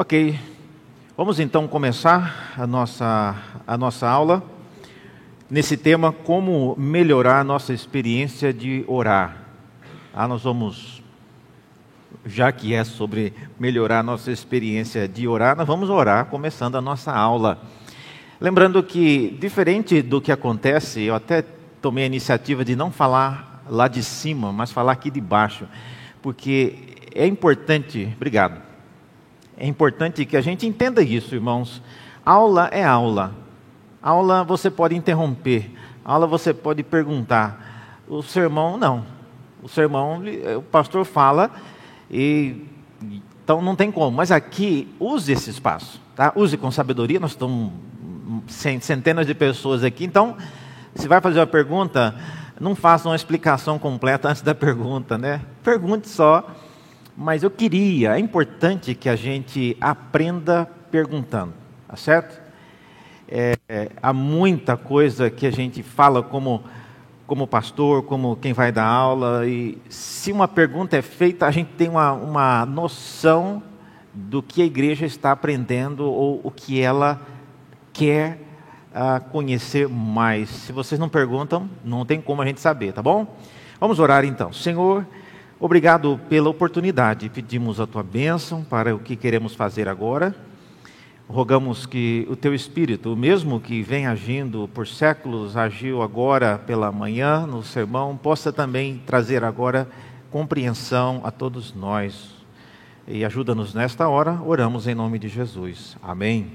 Ok, vamos então começar a nossa, a nossa aula nesse tema como melhorar a nossa experiência de orar. Ah, nós vamos, já que é sobre melhorar a nossa experiência de orar, nós vamos orar começando a nossa aula. Lembrando que, diferente do que acontece, eu até tomei a iniciativa de não falar lá de cima, mas falar aqui de baixo, porque é importante, obrigado, é importante que a gente entenda isso, irmãos. Aula é aula. Aula você pode interromper. Aula você pode perguntar. O sermão, não. O sermão, o pastor fala e então não tem como. Mas aqui, use esse espaço. Tá? Use com sabedoria. Nós estamos centenas de pessoas aqui. Então, se vai fazer uma pergunta, não faça uma explicação completa antes da pergunta, né? Pergunte só mas eu queria, é importante que a gente aprenda perguntando, tá certo? É, é, há muita coisa que a gente fala como, como pastor, como quem vai dar aula, e se uma pergunta é feita, a gente tem uma, uma noção do que a igreja está aprendendo ou o que ela quer uh, conhecer mais. Se vocês não perguntam, não tem como a gente saber, tá bom? Vamos orar então. Senhor. Obrigado pela oportunidade. Pedimos a tua bênção para o que queremos fazer agora. Rogamos que o teu Espírito, o mesmo que vem agindo por séculos, agiu agora pela manhã no sermão, possa também trazer agora compreensão a todos nós. E ajuda-nos nesta hora, oramos em nome de Jesus. Amém.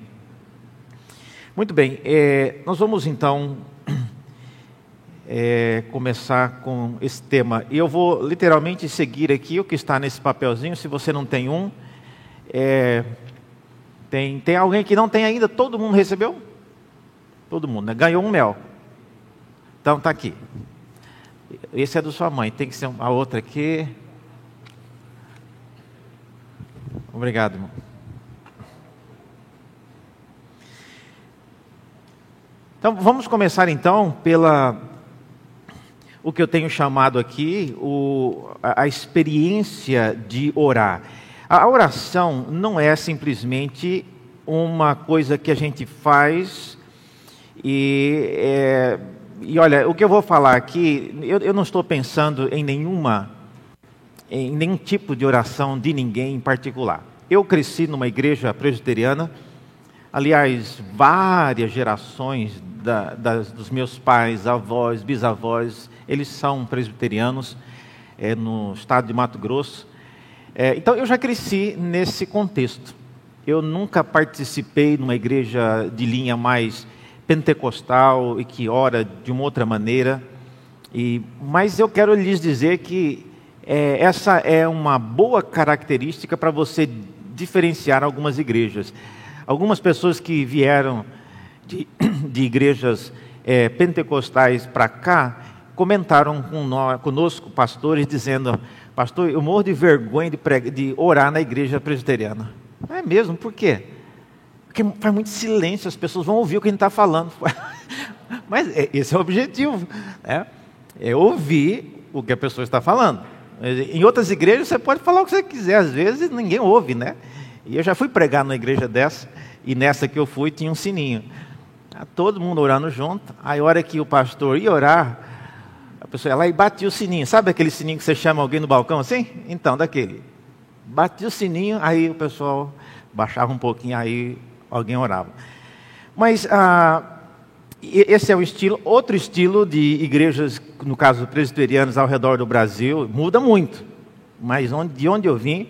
Muito bem, é, nós vamos então é, começar com esse tema. E eu vou literalmente seguir aqui o que está nesse papelzinho. Se você não tem um, é, tem, tem alguém que não tem ainda? Todo mundo recebeu? Todo mundo, né? Ganhou um mel. Então está aqui. Esse é do sua mãe, tem que ser a outra aqui. Obrigado, irmão. Então vamos começar então pela o que eu tenho chamado aqui o, a, a experiência de orar. A oração não é simplesmente uma coisa que a gente faz e, é, e olha, o que eu vou falar aqui, eu, eu não estou pensando em nenhuma, em nenhum tipo de oração de ninguém em particular. Eu cresci numa igreja presbiteriana, aliás, várias gerações da, das, dos meus pais, avós, bisavós, eles são presbiterianos é, no estado de Mato Grosso. É, então eu já cresci nesse contexto. Eu nunca participei numa igreja de linha mais pentecostal e que ora de uma outra maneira. E, mas eu quero lhes dizer que é, essa é uma boa característica para você diferenciar algumas igrejas. Algumas pessoas que vieram de, de igrejas é, pentecostais para cá comentaram conosco, pastores, dizendo: Pastor, eu morro de vergonha de, de orar na igreja presbiteriana. É mesmo? Por quê? Porque faz muito silêncio, as pessoas vão ouvir o que a gente está falando. Mas é, esse é o objetivo, né? é ouvir o que a pessoa está falando. Em outras igrejas você pode falar o que você quiser, às vezes ninguém ouve, né? E eu já fui pregar numa igreja dessa, e nessa que eu fui tinha um sininho. Todo mundo orando junto. Aí, a hora que o pastor ia orar, pessoa ia lá e batia o sininho. Sabe aquele sininho que você chama alguém no balcão assim? Então, daquele. Batia o sininho, aí o pessoal baixava um pouquinho, aí alguém orava. Mas ah, esse é o estilo. Outro estilo de igrejas, no caso presbiterianas ao redor do Brasil, muda muito. Mas onde, de onde eu vim,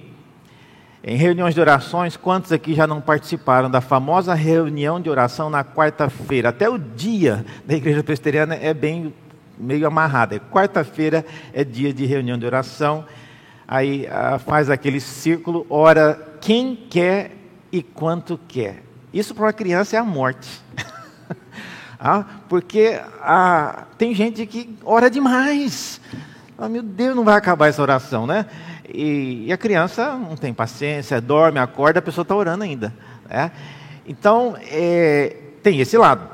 em reuniões de orações, quantos aqui já não participaram da famosa reunião de oração na quarta-feira? Até o dia da igreja presbiteriana é bem meio amarrada. Quarta-feira é dia de reunião de oração. Aí ah, faz aquele círculo, ora quem quer e quanto quer. Isso para uma criança é a morte. ah, porque ah, tem gente que ora demais. Ah, meu Deus, não vai acabar essa oração, né? E, e a criança não tem paciência, dorme, acorda, a pessoa está orando ainda. Né? Então, é, tem esse lado.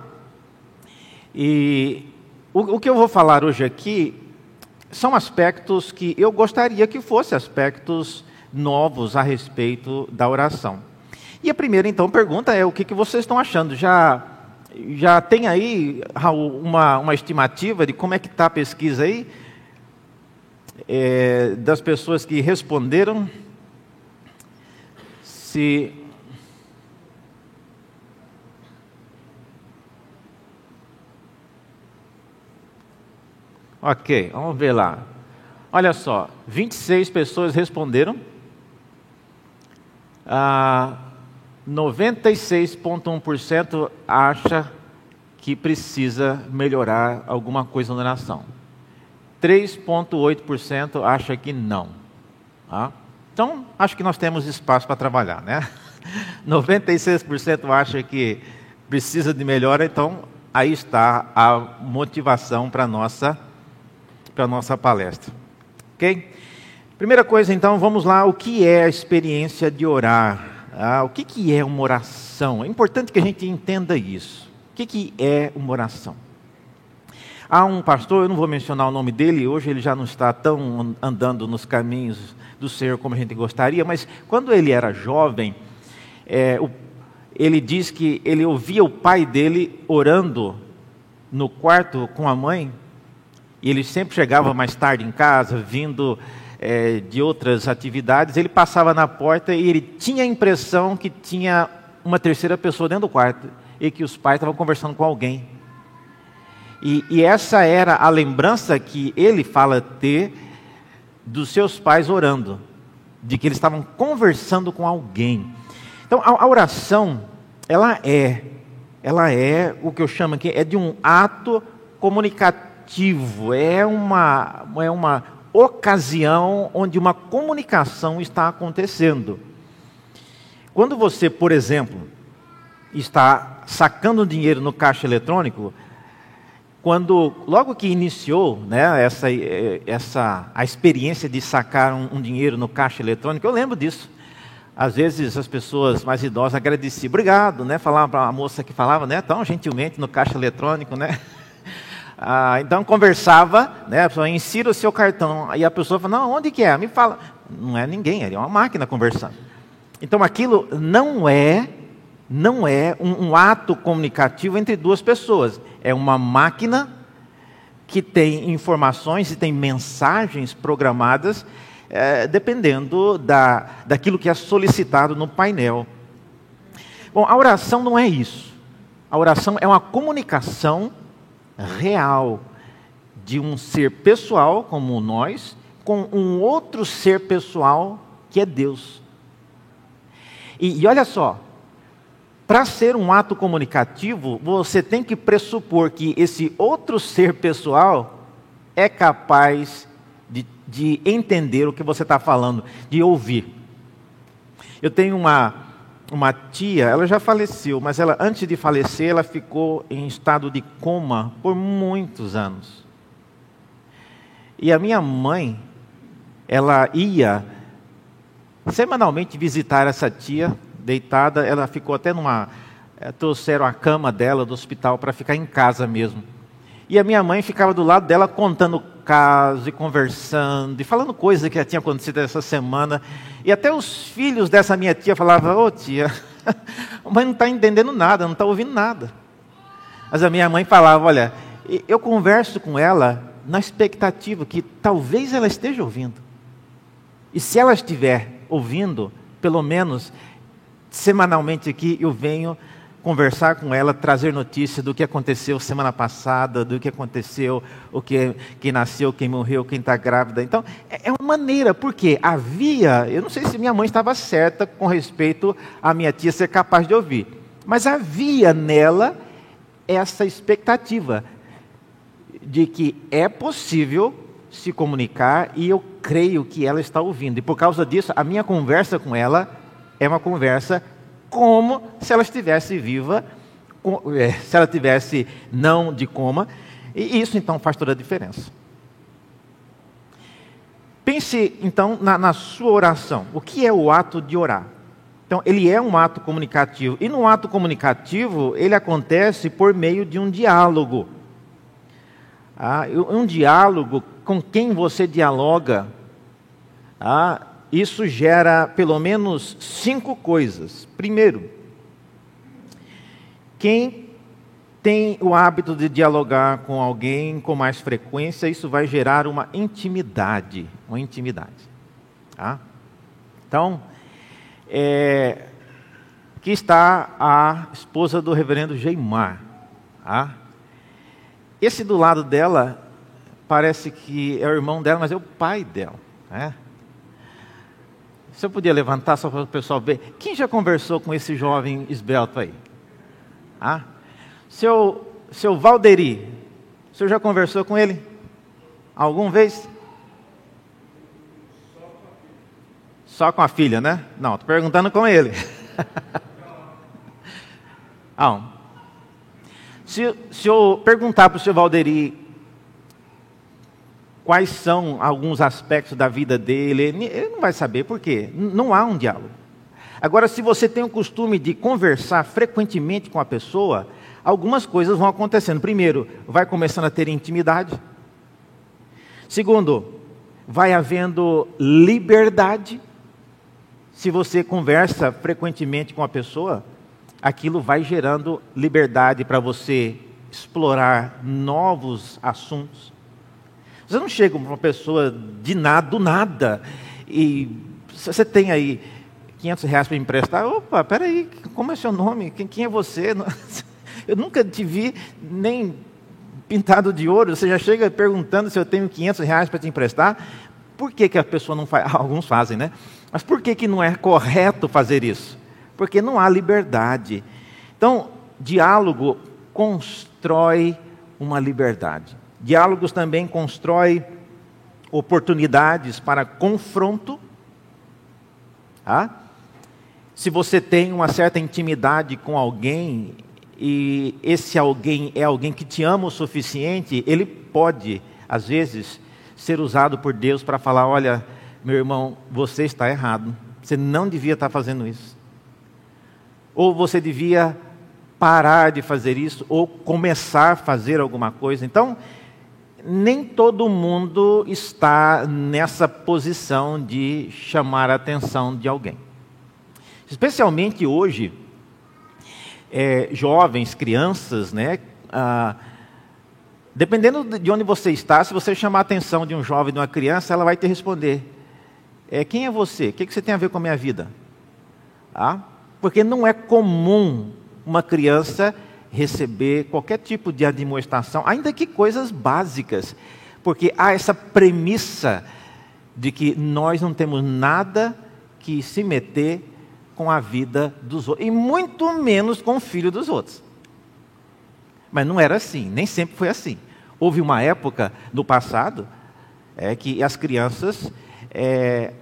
E o, o que eu vou falar hoje aqui são aspectos que eu gostaria que fossem aspectos novos a respeito da oração. E a primeira, então, pergunta é: o que, que vocês estão achando? Já, já tem aí, Raul, uma, uma estimativa de como é que está a pesquisa aí? É, das pessoas que responderam? Se. Ok, vamos ver lá. Olha só, 26 pessoas responderam. Ah, 96,1% acha que precisa melhorar alguma coisa na nação. 3,8% acha que não. Tá? Então, acho que nós temos espaço para trabalhar, né? 96% acha que precisa de melhora, então aí está a motivação para a nossa, para a nossa palestra. Ok? Primeira coisa, então, vamos lá, o que é a experiência de orar? Ah, o que, que é uma oração? É importante que a gente entenda isso. O que, que é uma oração? Há um pastor, eu não vou mencionar o nome dele, hoje ele já não está tão andando nos caminhos do Senhor como a gente gostaria, mas quando ele era jovem, é, o, ele diz que ele ouvia o pai dele orando no quarto com a mãe, e ele sempre chegava mais tarde em casa, vindo é, de outras atividades, ele passava na porta e ele tinha a impressão que tinha uma terceira pessoa dentro do quarto e que os pais estavam conversando com alguém. E, e essa era a lembrança que ele fala ter dos seus pais orando, de que eles estavam conversando com alguém. Então, a, a oração, ela é, ela é o que eu chamo aqui, é de um ato comunicativo, é uma, é uma ocasião onde uma comunicação está acontecendo. Quando você, por exemplo, está sacando dinheiro no caixa eletrônico, quando logo que iniciou né, essa, essa a experiência de sacar um, um, dinheiro no caixa eletrônico, eu lembro disso. Às vezes as pessoas mais idosas agradeciam, obrigado, né? Falava para a moça que falava, né, tão gentilmente no caixa eletrônico, né? Ah, então conversava, né? A pessoa insira o seu cartão. Aí a pessoa fala, não, onde que é? Me fala. Não é ninguém, é uma máquina conversando. Então aquilo não é, não é um, um ato comunicativo entre duas pessoas. É uma máquina que tem informações e tem mensagens programadas é, dependendo da, daquilo que é solicitado no painel. Bom, a oração não é isso. A oração é uma comunicação real de um ser pessoal como nós com um outro ser pessoal que é Deus. E, e olha só, para ser um ato comunicativo, você tem que pressupor que esse outro ser pessoal é capaz de, de entender o que você está falando, de ouvir. Eu tenho uma uma tia, ela já faleceu, mas ela antes de falecer, ela ficou em estado de coma por muitos anos. E a minha mãe, ela ia semanalmente visitar essa tia, deitada, ela ficou até numa eh, trouxeram a cama dela do hospital para ficar em casa mesmo. E a minha mãe ficava do lado dela contando e conversando e falando coisas que já tinha acontecido essa semana. E até os filhos dessa minha tia falavam: Ô oh, tia, a mãe não está entendendo nada, não está ouvindo nada. Mas a minha mãe falava: Olha, eu converso com ela na expectativa que talvez ela esteja ouvindo. E se ela estiver ouvindo, pelo menos semanalmente aqui eu venho conversar com ela, trazer notícia do que aconteceu semana passada, do que aconteceu, o que quem nasceu, quem morreu, quem está grávida. Então, é, é uma maneira, porque havia, eu não sei se minha mãe estava certa com respeito à minha tia ser capaz de ouvir, mas havia nela essa expectativa de que é possível se comunicar e eu creio que ela está ouvindo. E por causa disso, a minha conversa com ela é uma conversa como se ela estivesse viva, é, se ela tivesse não de coma, e isso então faz toda a diferença. Pense então na, na, sua oração. O que é o ato de orar? Então, ele é um ato comunicativo. E no ato comunicativo, ele acontece por meio de um diálogo. Ah, um diálogo com quem você dialoga. Ah, isso gera pelo menos cinco coisas. Primeiro, quem tem o hábito de dialogar com alguém com mais frequência, isso vai gerar uma intimidade, uma intimidade. Tá? Então, é, aqui está a esposa do reverendo Geimar. Tá? Esse do lado dela parece que é o irmão dela, mas é o pai dela. Né? Você podia levantar só para o pessoal ver. Quem já conversou com esse jovem esbelto aí? Ah? Seu, seu Valderi, o senhor já conversou com ele? Alguma vez? Só com a filha, né? Não, estou perguntando com ele. ah, se, se eu perguntar para o seu Valderi quais são alguns aspectos da vida dele, ele não vai saber por quê. Não há um diálogo. Agora, se você tem o costume de conversar frequentemente com a pessoa, algumas coisas vão acontecendo. Primeiro, vai começando a ter intimidade. Segundo, vai havendo liberdade. Se você conversa frequentemente com a pessoa, aquilo vai gerando liberdade para você explorar novos assuntos. Você não chega para uma pessoa de nada, do nada, e você tem aí 500 reais para emprestar. Opa, peraí, como é seu nome? Quem, quem é você? Eu nunca te vi nem pintado de ouro. Você já chega perguntando se eu tenho 500 reais para te emprestar. Por que, que a pessoa não faz? Alguns fazem, né? Mas por que, que não é correto fazer isso? Porque não há liberdade. Então, diálogo constrói uma liberdade. Diálogos também constrói oportunidades para confronto. Ah? Se você tem uma certa intimidade com alguém e esse alguém é alguém que te ama o suficiente, ele pode, às vezes, ser usado por Deus para falar: olha, meu irmão, você está errado. Você não devia estar fazendo isso. Ou você devia parar de fazer isso, ou começar a fazer alguma coisa. Então, nem todo mundo está nessa posição de chamar a atenção de alguém. Especialmente hoje, é, jovens, crianças, né? Ah, dependendo de onde você está, se você chamar a atenção de um jovem, de uma criança, ela vai te responder: é, Quem é você? O que, você tem a ver com a minha vida? Ah, porque não é comum uma criança receber qualquer tipo de admoestação, ainda que coisas básicas, porque há essa premissa de que nós não temos nada que se meter com a vida dos outros, e muito menos com o filho dos outros. Mas não era assim, nem sempre foi assim. Houve uma época no passado é, que as crianças é,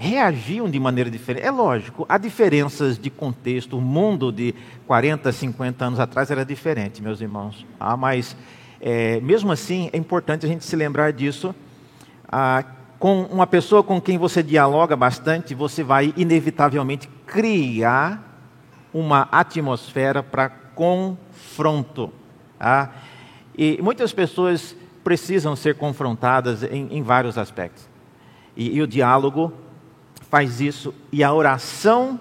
reagiam de maneira diferente. É lógico, há diferenças de contexto. O mundo de 40, 50 anos atrás era diferente, meus irmãos. Ah, mas, é, mesmo assim, é importante a gente se lembrar disso. Ah, com uma pessoa com quem você dialoga bastante, você vai inevitavelmente criar uma atmosfera para confronto. Ah, e muitas pessoas precisam ser confrontadas em, em vários aspectos. E, e o diálogo faz isso e a oração,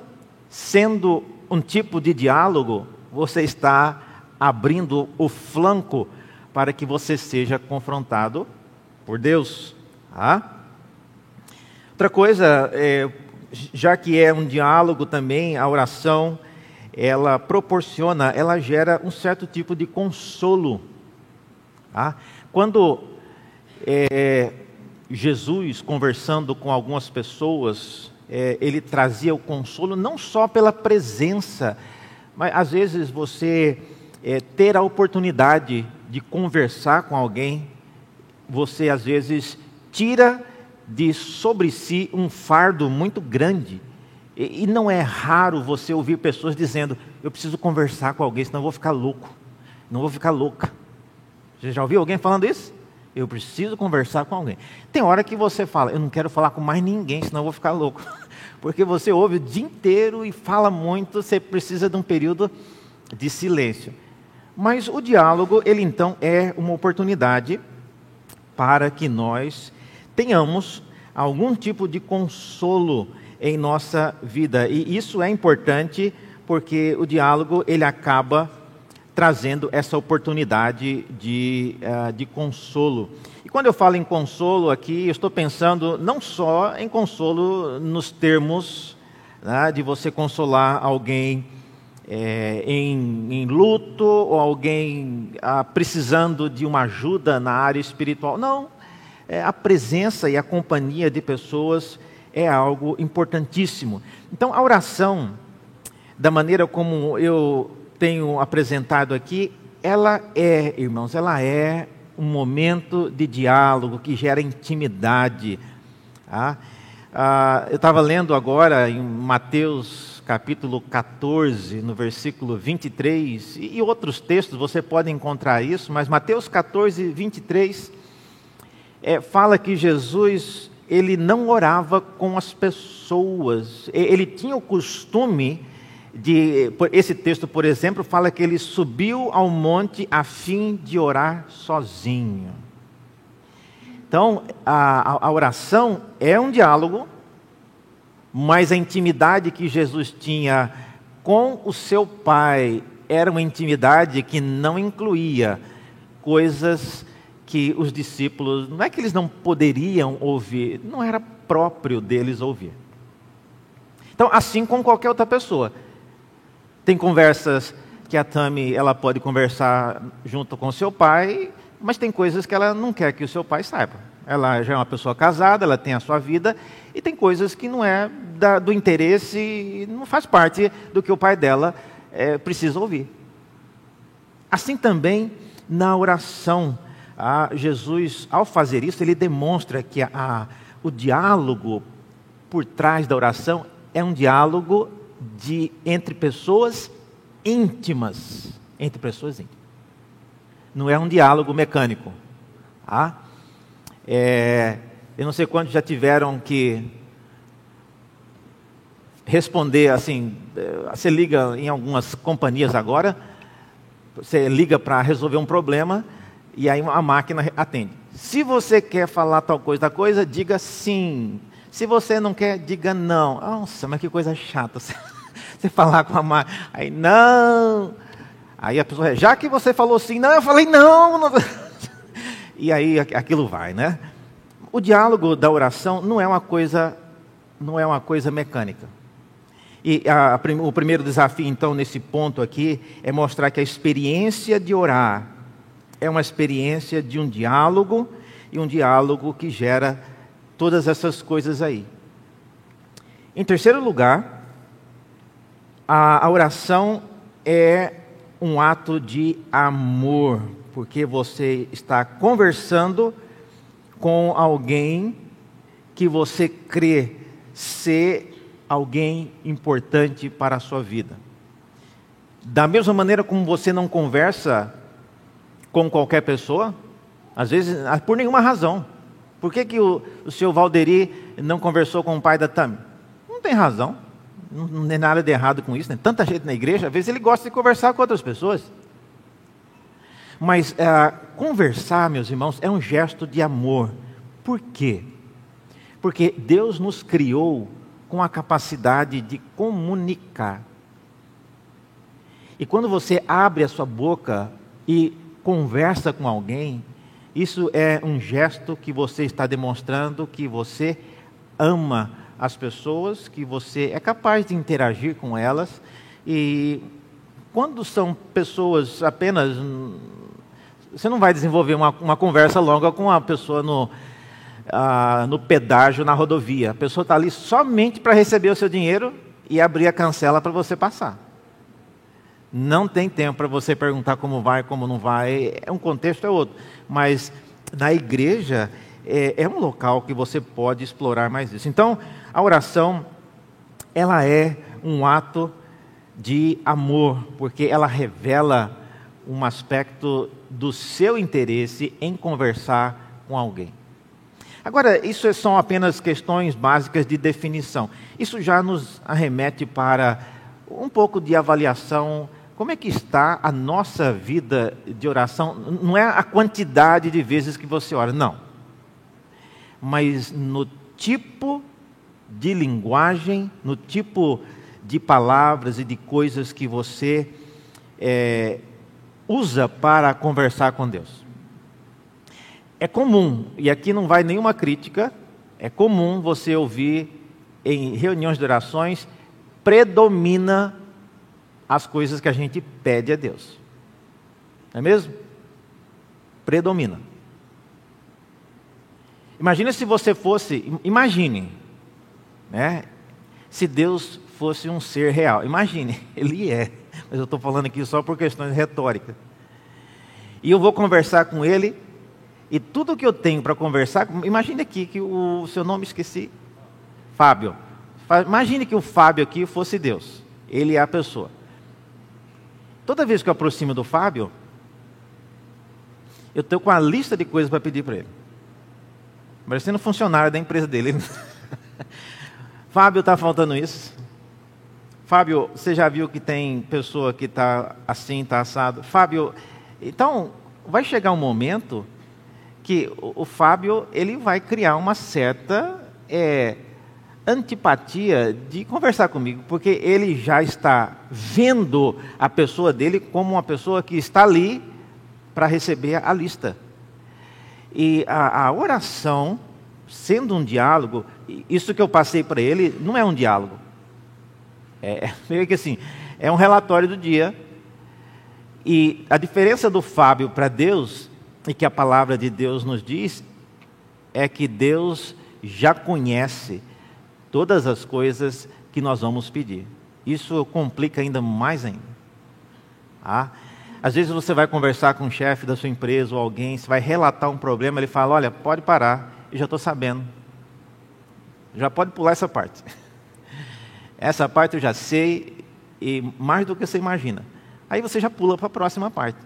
sendo um tipo de diálogo, você está abrindo o flanco para que você seja confrontado por Deus. Ah? Outra coisa, é, já que é um diálogo também, a oração, ela proporciona, ela gera um certo tipo de consolo. Ah? Quando é, Jesus, conversando com algumas pessoas, é, ele trazia o consolo não só pela presença, mas às vezes você é, ter a oportunidade de conversar com alguém, você às vezes tira de sobre si um fardo muito grande. E, e não é raro você ouvir pessoas dizendo: Eu preciso conversar com alguém, senão eu vou ficar louco, não vou ficar louca. Você já ouviu alguém falando isso? Eu preciso conversar com alguém. Tem hora que você fala, eu não quero falar com mais ninguém, senão eu vou ficar louco. Porque você ouve o dia inteiro e fala muito, você precisa de um período de silêncio. Mas o diálogo, ele então é uma oportunidade para que nós tenhamos algum tipo de consolo em nossa vida. E isso é importante porque o diálogo ele acaba trazendo essa oportunidade de, uh, de consolo. E quando eu falo em consolo aqui, eu estou pensando não só em consolo nos termos né, de você consolar alguém é, em, em, luto ou alguém ah, precisando de uma ajuda na área espiritual. Não, é, a presença e a companhia de pessoas é algo importantíssimo. Então, a oração, da maneira como eu tenho apresentado aqui, ela é, irmãos, ela é um momento de diálogo que gera intimidade. Tá? Ah, eu estava lendo agora em Mateus capítulo 14, no versículo 23, e outros textos você pode encontrar isso, mas Mateus 14, 23, é, fala que Jesus ele não orava com as pessoas, ele tinha o costume de. Esse texto, por exemplo, fala que ele subiu ao monte a fim de orar sozinho. Então, a, a oração é um diálogo, mas a intimidade que Jesus tinha com o seu Pai era uma intimidade que não incluía coisas que os discípulos, não é que eles não poderiam ouvir, não era próprio deles ouvir. Então, assim com qualquer outra pessoa. Tem conversas que a Tami ela pode conversar junto com seu pai, mas tem coisas que ela não quer que o seu pai saiba. Ela já é uma pessoa casada, ela tem a sua vida, e tem coisas que não é da, do interesse, não faz parte do que o pai dela é, precisa ouvir. Assim também na oração Jesus, ao fazer isso, ele demonstra que a, a, o diálogo por trás da oração é um diálogo de, entre pessoas íntimas. Entre pessoas íntimas. Não é um diálogo mecânico. Ah? É, eu não sei quantos já tiveram que responder assim. Eh, você liga em algumas companhias agora, você liga para resolver um problema e aí a máquina atende. Se você quer falar tal coisa da coisa, diga sim. Se você não quer, diga não. Nossa, mas que coisa chata. Você falar com a máquina. Aí, não. Aí a pessoa, já que você falou sim, não, eu falei não. E aí aquilo vai, né? O diálogo da oração não é uma coisa, não é uma coisa mecânica. E a, o primeiro desafio, então, nesse ponto aqui, é mostrar que a experiência de orar é uma experiência de um diálogo e um diálogo que gera todas essas coisas aí. Em terceiro lugar, a, a oração é um ato de amor, porque você está conversando com alguém que você crê ser alguém importante para a sua vida. Da mesma maneira como você não conversa com qualquer pessoa, às vezes ah, por nenhuma razão. Por que, que o, o senhor Valderi não conversou com o pai da Tami? Não tem razão. Não, não tem nada de errado com isso. Né? Tanta gente na igreja, às vezes ele gosta de conversar com outras pessoas. Mas é, conversar, meus irmãos, é um gesto de amor. Por quê? Porque Deus nos criou com a capacidade de comunicar. E quando você abre a sua boca e conversa com alguém, isso é um gesto que você está demonstrando que você ama as pessoas, que você é capaz de interagir com elas. E quando são pessoas apenas. Você não vai desenvolver uma, uma conversa longa com uma pessoa no, ah, no pedágio na rodovia. A pessoa está ali somente para receber o seu dinheiro e abrir a cancela para você passar. Não tem tempo para você perguntar como vai, como não vai. É um contexto é outro. Mas na igreja é, é um local que você pode explorar mais isso. Então, a oração ela é um ato de amor, porque ela revela um aspecto do seu interesse em conversar com alguém. Agora, isso são apenas questões básicas de definição. Isso já nos arremete para um pouco de avaliação como é que está a nossa vida de oração? Não é a quantidade de vezes que você ora, não. Mas no tipo de linguagem, no tipo de palavras e de coisas que você é, usa para conversar com Deus. É comum, e aqui não vai nenhuma crítica, é comum você ouvir em reuniões de orações, predomina as coisas que a gente pede a Deus. Não é mesmo? Predomina. Imagina se você fosse, imagine, né? Se Deus fosse um ser real. Imagine, ele é. Mas eu estou falando aqui só por questões retóricas. E eu vou conversar com ele, e tudo que eu tenho para conversar, imagine aqui que o seu nome esqueci, Fábio. Imagine que o Fábio aqui fosse Deus. Ele é a pessoa. Toda vez que eu aproximo do Fábio, eu estou com a lista de coisas para pedir para ele. Parecendo funcionário da empresa dele. Fábio, está faltando isso. Fábio, você já viu que tem pessoa que está assim, está assado? Fábio, então, vai chegar um momento que o, o Fábio ele vai criar uma certa é, antipatia de conversar comigo, porque ele já está vendo a pessoa dele como uma pessoa que está ali para receber a lista. E a, a oração, sendo um diálogo, isso que eu passei para ele não é um diálogo. É meio que assim, é um relatório do dia. E a diferença do Fábio para Deus, e que a palavra de Deus nos diz, é que Deus já conhece todas as coisas que nós vamos pedir. Isso complica ainda mais ainda. Ah, às vezes você vai conversar com o chefe da sua empresa ou alguém, você vai relatar um problema, ele fala: Olha, pode parar, eu já estou sabendo. Já pode pular essa parte. Essa parte eu já sei, e mais do que você imagina. Aí você já pula para a próxima parte.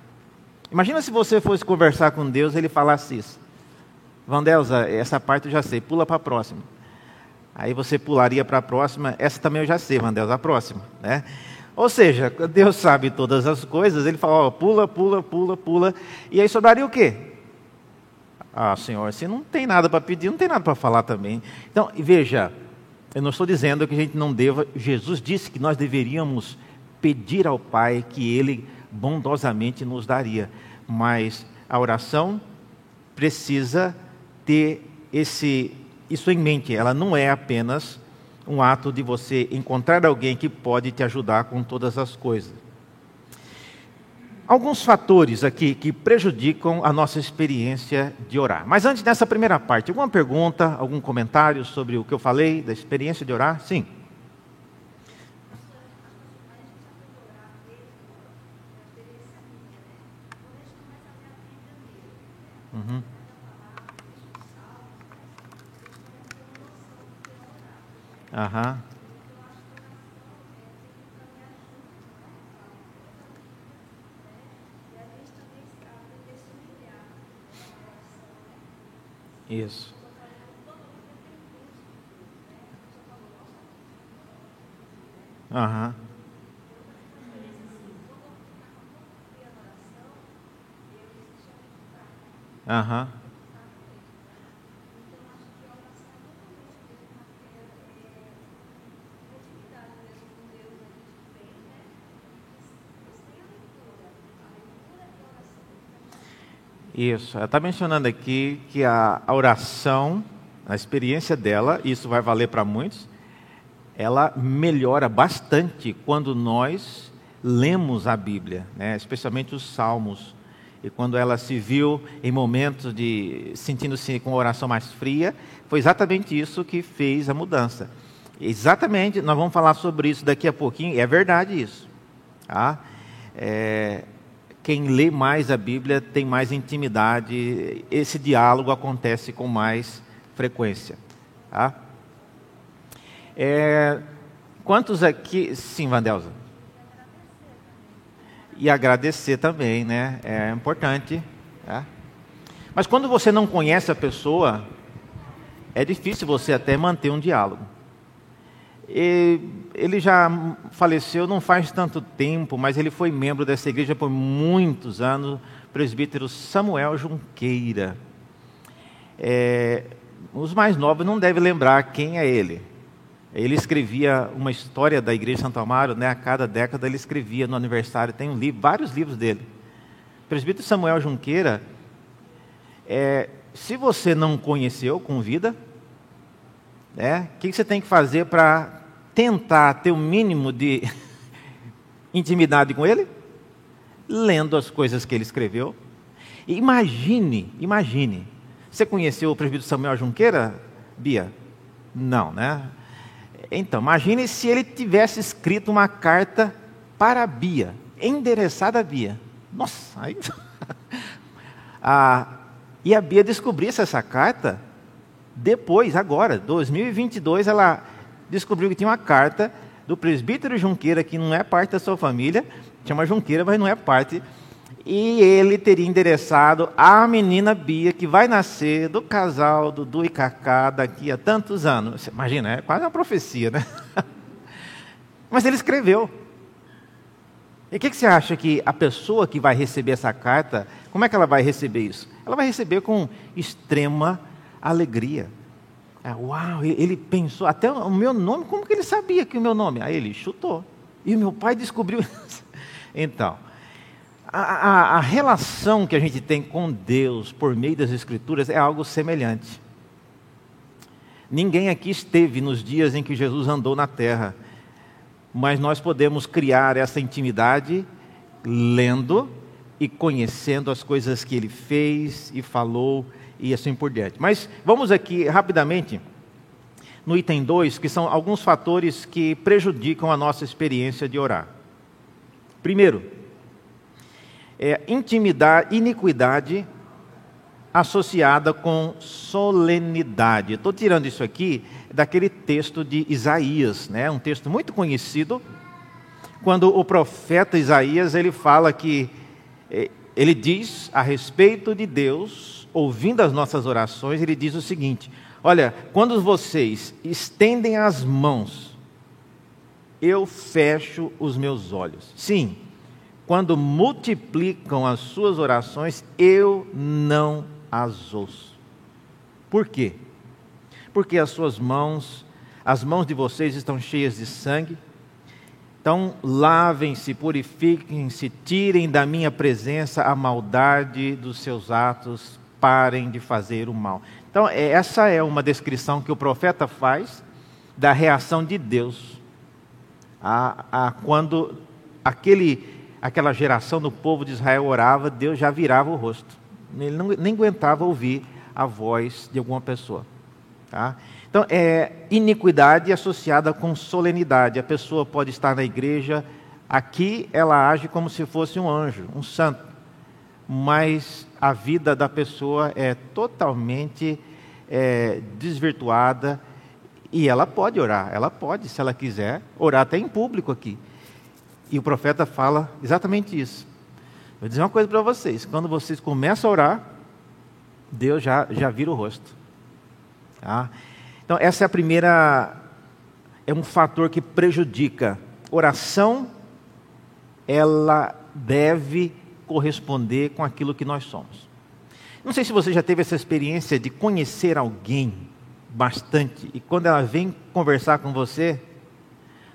Imagina se você fosse conversar com Deus e ele falasse isso. Vandelza, essa parte eu já sei, pula para a próxima. Aí você pularia para a próxima, essa também eu já sei, Deus, a próxima. Né? Ou seja, Deus sabe todas as coisas, ele fala, ó, pula, pula, pula, pula, e aí sobraria o quê? Ah, Senhor, se não tem nada para pedir, não tem nada para falar também. Então, veja, eu não estou dizendo que a gente não deva, Jesus disse que nós deveríamos pedir ao Pai que Ele bondosamente nos daria, mas a oração precisa ter esse isso em mente, ela não é apenas um ato de você encontrar alguém que pode te ajudar com todas as coisas. Alguns fatores aqui que prejudicam a nossa experiência de orar. Mas antes dessa primeira parte, alguma pergunta, algum comentário sobre o que eu falei da experiência de orar? Sim. Aham. Isso. Aham. Aham. Isso, ela está mencionando aqui que a, a oração, a experiência dela, isso vai valer para muitos, ela melhora bastante quando nós lemos a Bíblia, né? especialmente os Salmos. E quando ela se viu em momentos de sentindo-se com a oração mais fria, foi exatamente isso que fez a mudança. Exatamente, nós vamos falar sobre isso daqui a pouquinho, é verdade isso. Tá? É, quem lê mais a Bíblia tem mais intimidade, esse diálogo acontece com mais frequência. Tá? É, quantos aqui. Sim, Vandelza. E agradecer também, né? É importante. Tá? Mas quando você não conhece a pessoa, é difícil você até manter um diálogo. E ele já faleceu não faz tanto tempo, mas ele foi membro dessa igreja por muitos anos, presbítero Samuel Junqueira. É, os mais novos não devem lembrar quem é ele. Ele escrevia uma história da Igreja Santo Amaro, né? a cada década ele escrevia no aniversário, tem um livro, vários livros dele. Presbítero Samuel Junqueira, é, se você não conheceu, convida. Né? O que você tem que fazer para tentar ter o um mínimo de intimidade com ele? Lendo as coisas que ele escreveu. Imagine, imagine. Você conheceu o presbítero Samuel Junqueira, Bia? Não, né? Então, imagine se ele tivesse escrito uma carta para a Bia, endereçada a Bia. Nossa, aí. ah, e a Bia descobrisse essa carta depois, agora, 2022, ela descobriu que tinha uma carta do presbítero Junqueira, que não é parte da sua família, chama Junqueira, mas não é parte. E ele teria endereçado a menina Bia, que vai nascer do casal Dudu e Cacá daqui a tantos anos. Imagina, é quase uma profecia, né? Mas ele escreveu. E o que, que, você acha que a pessoa que vai receber essa carta, como é que ela vai receber isso? Ela vai receber com extrema alegria. É, uau, ele pensou, até o meu nome, como que ele sabia que o meu nome? Aí ele chutou. E o meu pai descobriu. Então, a, a, a relação que a gente tem com Deus por meio das Escrituras é algo semelhante. Ninguém aqui esteve nos dias em que Jesus andou na terra mas nós podemos criar essa intimidade lendo e conhecendo as coisas que ele fez e falou e assim por diante. Mas vamos aqui rapidamente no item 2, que são alguns fatores que prejudicam a nossa experiência de orar. Primeiro, é intimidade, iniquidade associada com solenidade. Estou tirando isso aqui daquele texto de Isaías, né? um texto muito conhecido, quando o profeta Isaías ele fala que eh, ele diz a respeito de Deus, ouvindo as nossas orações, ele diz o seguinte: Olha, quando vocês estendem as mãos, eu fecho os meus olhos. Sim, quando multiplicam as suas orações, eu não as ouço. Por quê? Porque as suas mãos, as mãos de vocês estão cheias de sangue. Então, lavem-se, purifiquem-se, tirem da minha presença a maldade dos seus atos, parem de fazer o mal. Então, é, essa é uma descrição que o profeta faz da reação de Deus a, a quando aquele, aquela geração do povo de Israel orava, Deus já virava o rosto. Ele não, nem aguentava ouvir a voz de alguma pessoa. Tá? Então, é iniquidade associada com solenidade. A pessoa pode estar na igreja, aqui ela age como se fosse um anjo, um santo, mas a vida da pessoa é totalmente é, desvirtuada e ela pode orar, ela pode, se ela quiser, orar até em público aqui. E o profeta fala exatamente isso. Vou dizer uma coisa para vocês: quando vocês começam a orar, Deus já, já vira o rosto. Tá? Então, essa é a primeira. É um fator que prejudica. Oração, ela deve corresponder com aquilo que nós somos. Não sei se você já teve essa experiência de conhecer alguém bastante e quando ela vem conversar com você,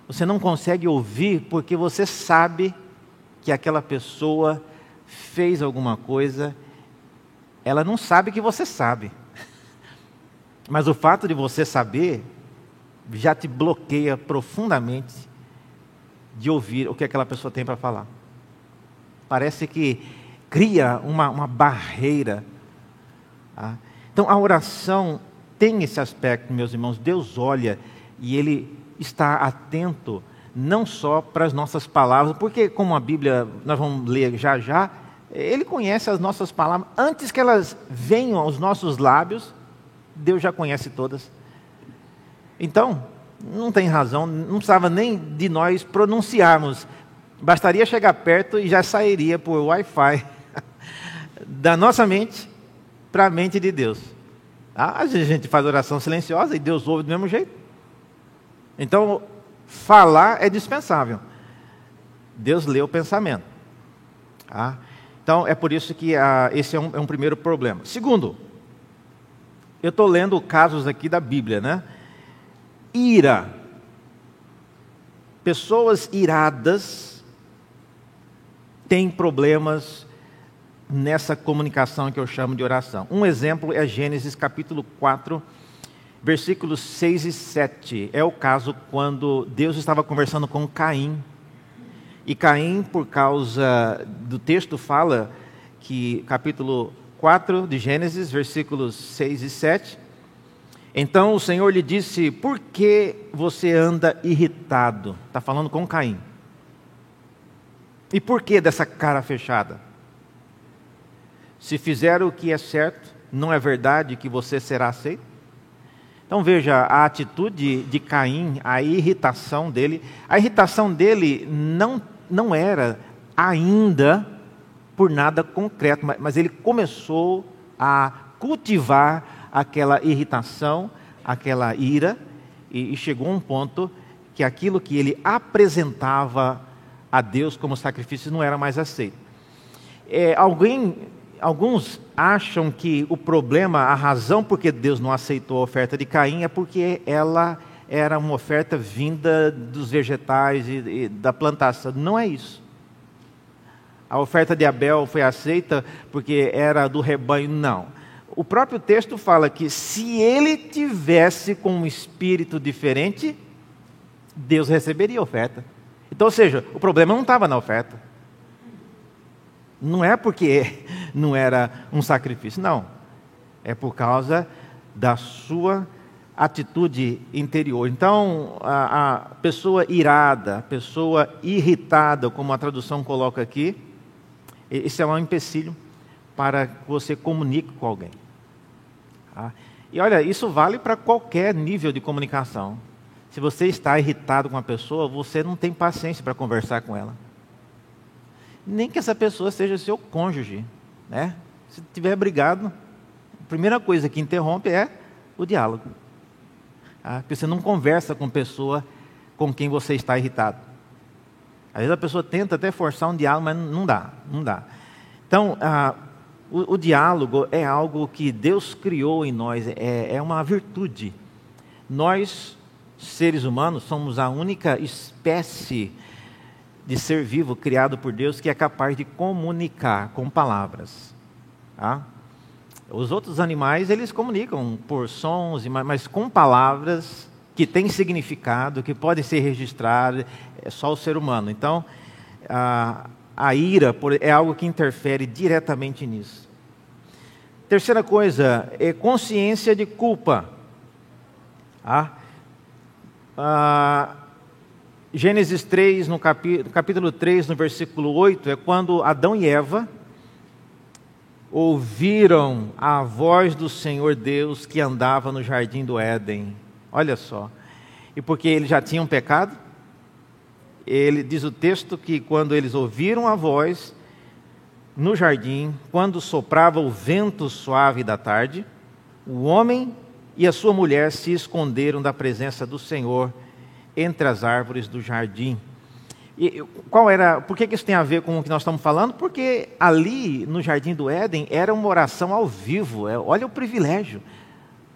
você não consegue ouvir porque você sabe que aquela pessoa fez alguma coisa, ela não sabe que você sabe. Mas o fato de você saber já te bloqueia profundamente de ouvir o que aquela pessoa tem para falar. Parece que cria uma, uma barreira. Tá? Então a oração tem esse aspecto, meus irmãos. Deus olha e Ele está atento não só para as nossas palavras, porque, como a Bíblia, nós vamos ler já já, ele conhece as nossas palavras, antes que elas venham aos nossos lábios, Deus já conhece todas. Então, não tem razão, não precisava nem de nós pronunciarmos, bastaria chegar perto e já sairia por Wi-Fi da nossa mente para a mente de Deus. Ah, às vezes a gente faz oração silenciosa e Deus ouve do mesmo jeito. Então, falar é dispensável. Deus lê o pensamento. Ah, então é por isso que ah, esse é um, é um primeiro problema. Segundo, eu estou lendo casos aqui da Bíblia, né? Ira. Pessoas iradas têm problemas nessa comunicação que eu chamo de oração. Um exemplo é Gênesis capítulo 4, versículos 6 e 7. É o caso quando Deus estava conversando com Caim. E Caim, por causa do texto, fala que, capítulo 4 de Gênesis, versículos 6 e 7. Então o Senhor lhe disse: Por que você anda irritado? Está falando com Caim. E por que dessa cara fechada? Se fizer o que é certo, não é verdade que você será aceito? Então veja a atitude de Caim, a irritação dele. A irritação dele não, não era ainda por nada concreto, mas ele começou a cultivar aquela irritação, aquela ira, e, chegou a um ponto que aquilo que ele apresentava a Deus como sacrifício não era mais aceito. É, alguém, alguns acham que o problema, a razão por que Deus não aceitou a oferta de Caim é porque ela era uma oferta vinda dos vegetais e, e da plantação. Não é isso. A oferta de Abel foi aceita porque era do rebanho? Não. O próprio texto fala que se ele tivesse com um espírito diferente, Deus receberia a oferta. Então, ou seja, o problema não estava na oferta. Não é porque não era um sacrifício, não. É por causa da sua atitude interior. Então, a, a pessoa irada, a pessoa irritada, como a tradução coloca aqui, esse é um empecilho para que você comunique com alguém. Tá? E olha, isso vale para qualquer nível de comunicação. Se você está irritado com uma pessoa, você não tem paciência para conversar com ela. Nem que essa pessoa seja seu cônjuge. Né? Se tiver brigado, a primeira coisa que interrompe é o diálogo. Tá? Porque você não conversa com pessoa com quem você está irritado. Às vezes a pessoa tenta até forçar um diálogo, mas não dá, não dá. Então, ah, o, o, diálogo é algo que Deus criou em nós, é, é uma virtude. Nós, seres humanos, somos a única espécie de ser vivo criado por Deus que é capaz de comunicar com palavras. Tá? Os outros animais, eles comunicam por sons, mas com palavras que têm significado, que podem ser registradas, é só o ser humano. Então, a, a ira é algo que interfere diretamente nisso. Terceira coisa é consciência de culpa. Ah, ah, Gênesis 3, no capítulo, capítulo 3, no versículo 8, é quando Adão e Eva ouviram a voz do Senhor Deus que andava no jardim do Éden. Olha só. E porque eles já tinham pecado, ele diz o texto que quando eles ouviram a voz no jardim, quando soprava o vento suave da tarde, o homem e a sua mulher se esconderam da presença do Senhor entre as árvores do jardim. E qual era? Por que isso tem a ver com o que nós estamos falando? Porque ali no jardim do Éden era uma oração ao vivo. É, olha o privilégio.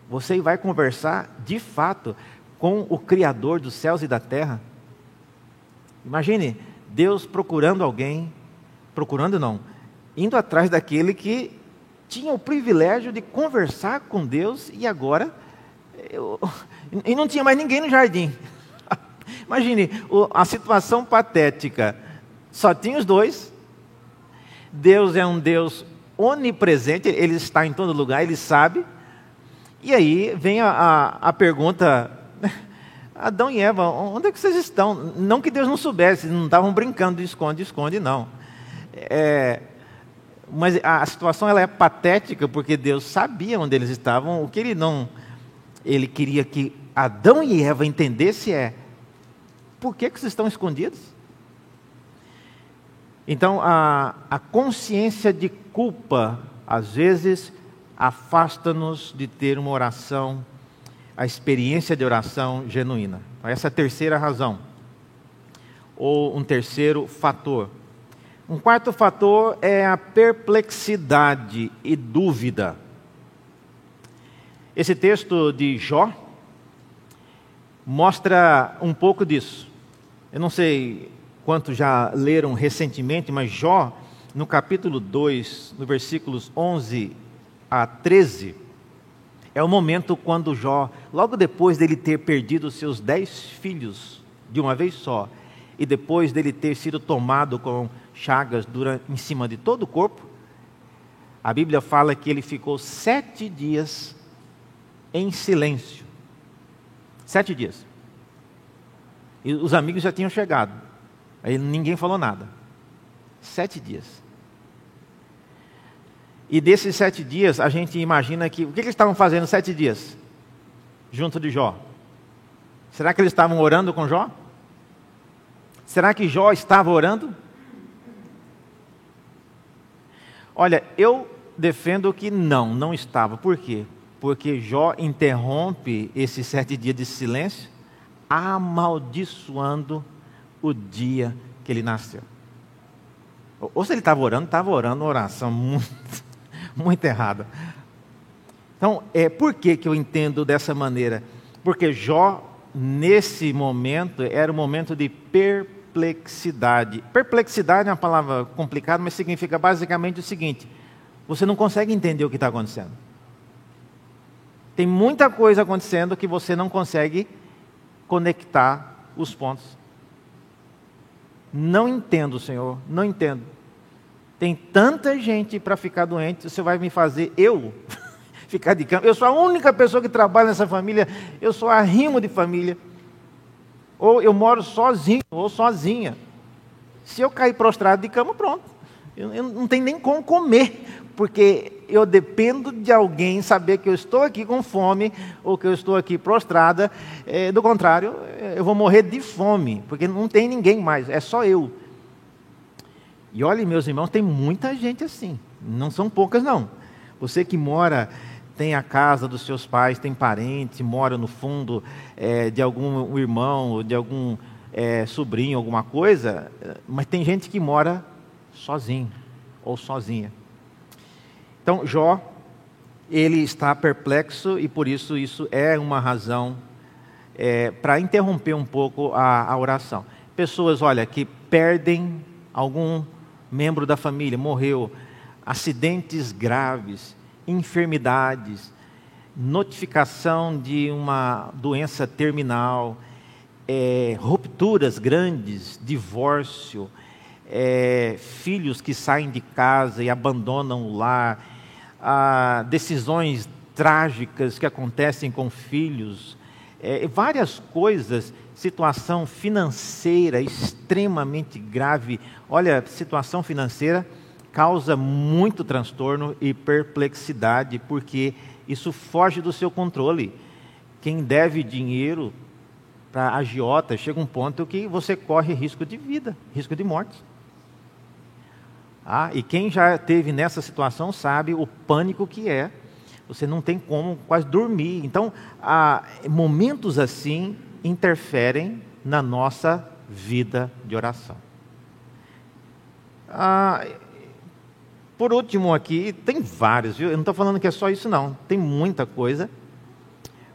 Você vai conversar de fato com o Criador dos céus e da terra. Imagine Deus procurando alguém, procurando não, indo atrás daquele que tinha o privilégio de conversar com Deus e agora eu, e não tinha mais ninguém no jardim. Imagine a situação patética. Só tinha os dois. Deus é um Deus onipresente, ele está em todo lugar, ele sabe. E aí vem a, a, a pergunta Adão e Eva, onde é que vocês estão? Não que Deus não soubesse, não estavam brincando de esconde, esconde, não. É, mas a situação ela é patética porque Deus sabia onde eles estavam. O que ele não, ele queria que Adão e Eva entendessem é por que, que vocês estão escondidos? Então a, a consciência de culpa às vezes afasta-nos de ter uma oração a experiência de oração genuína. Essa é a terceira razão. Ou um terceiro fator. Um quarto fator é a perplexidade e dúvida. Esse texto de Jó mostra um pouco disso. Eu não sei quantos já leram recentemente, mas Jó, no capítulo 2, no versículos 11 a 13, é o momento quando Jó, logo depois dele ter perdido seus dez filhos de uma vez só, e depois dele ter sido tomado com chagas durante, em cima de todo o corpo, a Bíblia fala que ele ficou sete dias em silêncio. Sete dias. E os amigos já tinham chegado. Aí ninguém falou nada. Sete dias. E desses sete dias, a gente imagina que. O que, que eles estavam fazendo sete dias? Junto de Jó. Será que eles estavam orando com Jó? Será que Jó estava orando? Olha, eu defendo que não, não estava. Por quê? Porque Jó interrompe esses sete dias de silêncio, amaldiçoando o dia que ele nasceu. Ou se ele estava orando, estava orando uma oração muito, muito errada. Então, é, por que, que eu entendo dessa maneira? Porque Jó, nesse momento, era um momento de perplexidade. Perplexidade é uma palavra complicada, mas significa basicamente o seguinte: você não consegue entender o que está acontecendo. Tem muita coisa acontecendo que você não consegue conectar os pontos. Não entendo, Senhor, não entendo. Tem tanta gente para ficar doente, você vai me fazer eu ficar de cama. Eu sou a única pessoa que trabalha nessa família, eu sou arrimo de família. Ou eu moro sozinho, ou sozinha. Se eu cair prostrado de cama, pronto. Eu, eu não tenho nem como comer, porque eu dependo de alguém saber que eu estou aqui com fome ou que eu estou aqui prostrada. É, do contrário, é, eu vou morrer de fome, porque não tem ninguém mais, é só eu. E olha, meus irmãos, tem muita gente assim, não são poucas não. Você que mora, tem a casa dos seus pais, tem parente, mora no fundo é, de algum irmão, de algum é, sobrinho, alguma coisa, mas tem gente que mora sozinho ou sozinha. Então, Jó, ele está perplexo e por isso isso é uma razão é, para interromper um pouco a, a oração. Pessoas, olha, que perdem algum membro da família, morreu, acidentes graves, enfermidades, notificação de uma doença terminal, é, rupturas grandes, divórcio, é, filhos que saem de casa e abandonam o lar, decisões trágicas que acontecem com filhos, é, várias coisas, situação financeira extremamente grave. Olha, situação financeira causa muito transtorno e perplexidade, porque isso foge do seu controle. Quem deve dinheiro para agiota, chega um ponto que você corre risco de vida, risco de morte. Ah, e quem já teve nessa situação sabe o pânico que é. Você não tem como quase dormir. Então, há momentos assim interferem na nossa vida de oração. Ah, por último aqui, tem vários, viu? Eu não estou falando que é só isso, não. Tem muita coisa.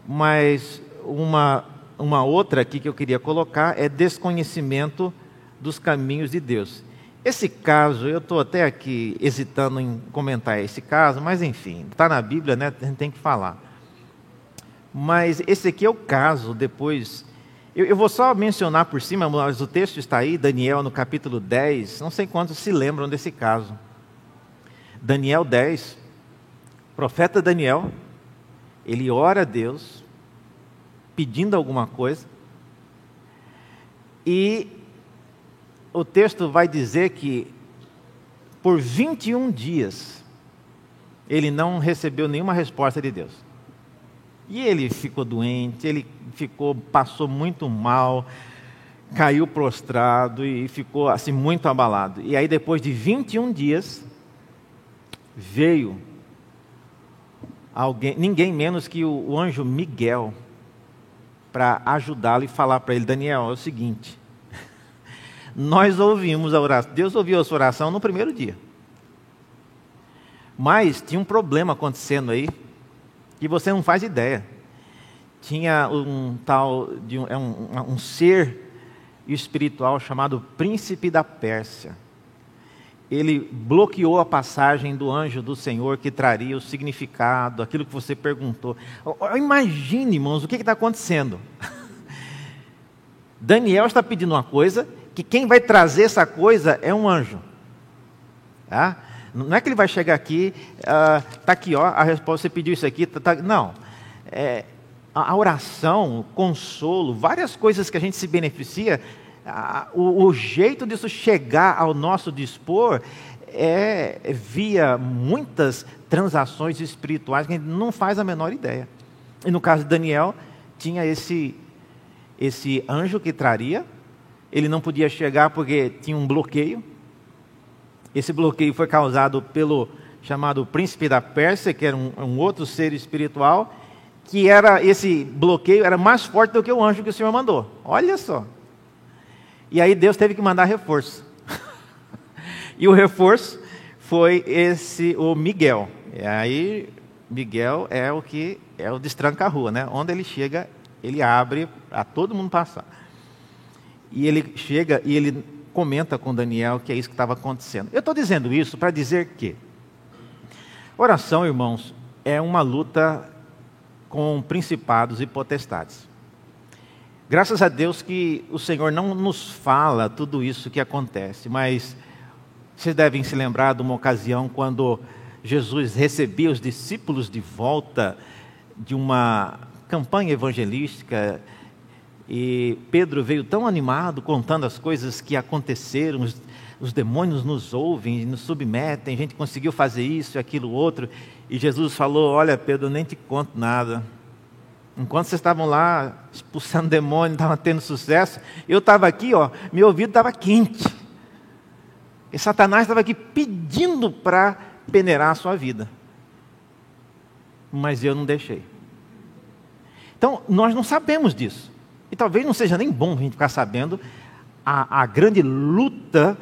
Mas uma, uma outra aqui que eu queria colocar é desconhecimento dos caminhos de Deus. Esse caso, eu estou até aqui hesitando em comentar esse caso, mas enfim, está na Bíblia, né? A gente tem que falar. Mas esse aqui é o caso, depois. Eu, eu, vou só mencionar por cima, mas o texto está aí, Daniel no capítulo 10. Não sei quantos se lembram desse caso. Daniel 10, profeta Daniel, ele ora a Deus, pedindo alguma coisa, e o texto vai dizer que por 21 dias ele não recebeu nenhuma resposta de Deus. E ele ficou doente, ele ficou, passou muito mal, caiu prostrado e ficou assim muito abalado. E aí depois de 21 dias veio alguém, ninguém menos que o, o anjo Miguel para ajudá-lo e falar para ele, Daniel, é o seguinte, nós ouvimos a oração. Deus ouviu a sua oração no primeiro dia. Mas tinha um problema acontecendo aí. que você não faz ideia. Tinha um tal de um, é um, um ser espiritual chamado Príncipe da Pérsia. Ele bloqueou a passagem do anjo do Senhor que traria o significado, aquilo que você perguntou. Imagine, irmãos, o que está acontecendo. Daniel está pedindo uma coisa, que quem vai trazer essa coisa é um anjo. Tá? Não é que ele vai chegar aqui, está uh, aqui, ó, a resposta, você pediu isso aqui, tá, tá, não. É, a oração, o consolo, várias coisas que a gente se beneficia, o, o, jeito disso chegar ao nosso dispor é via muitas transações espirituais que a gente não faz a menor ideia. E no caso de Daniel, tinha esse, esse anjo que traria, ele não podia chegar porque tinha um bloqueio. Esse bloqueio foi causado pelo chamado príncipe da Pérsia, que era um, um outro ser espiritual, que era esse bloqueio era mais forte do que o anjo que o Senhor mandou. Olha só. E aí Deus teve que mandar reforço. e o reforço foi esse o Miguel. E aí Miguel é o que é o destranca a rua, né? Onde ele chega, ele abre a todo mundo passar. E ele chega e ele comenta com Daniel que é isso que estava acontecendo. Eu estou dizendo isso para dizer que oração, irmãos, é uma luta com principados e potestades. Graças a Deus que o Senhor não nos fala tudo isso que acontece, mas vocês devem se lembrar de uma ocasião quando Jesus recebia os discípulos de volta de uma campanha evangelística e Pedro veio tão animado contando as coisas que aconteceram, os, os demônios nos ouvem, nos submetem, a gente conseguiu fazer isso e aquilo outro. E Jesus falou: Olha, Pedro, nem te conto nada. Enquanto vocês estavam lá expulsando demônio, estavam tendo sucesso, eu estava aqui, ó, meu ouvido estava quente. E Satanás estava aqui pedindo para peneirar a sua vida. Mas eu não deixei. Então, nós não sabemos disso. E talvez não seja nem bom a gente ficar sabendo a, a grande luta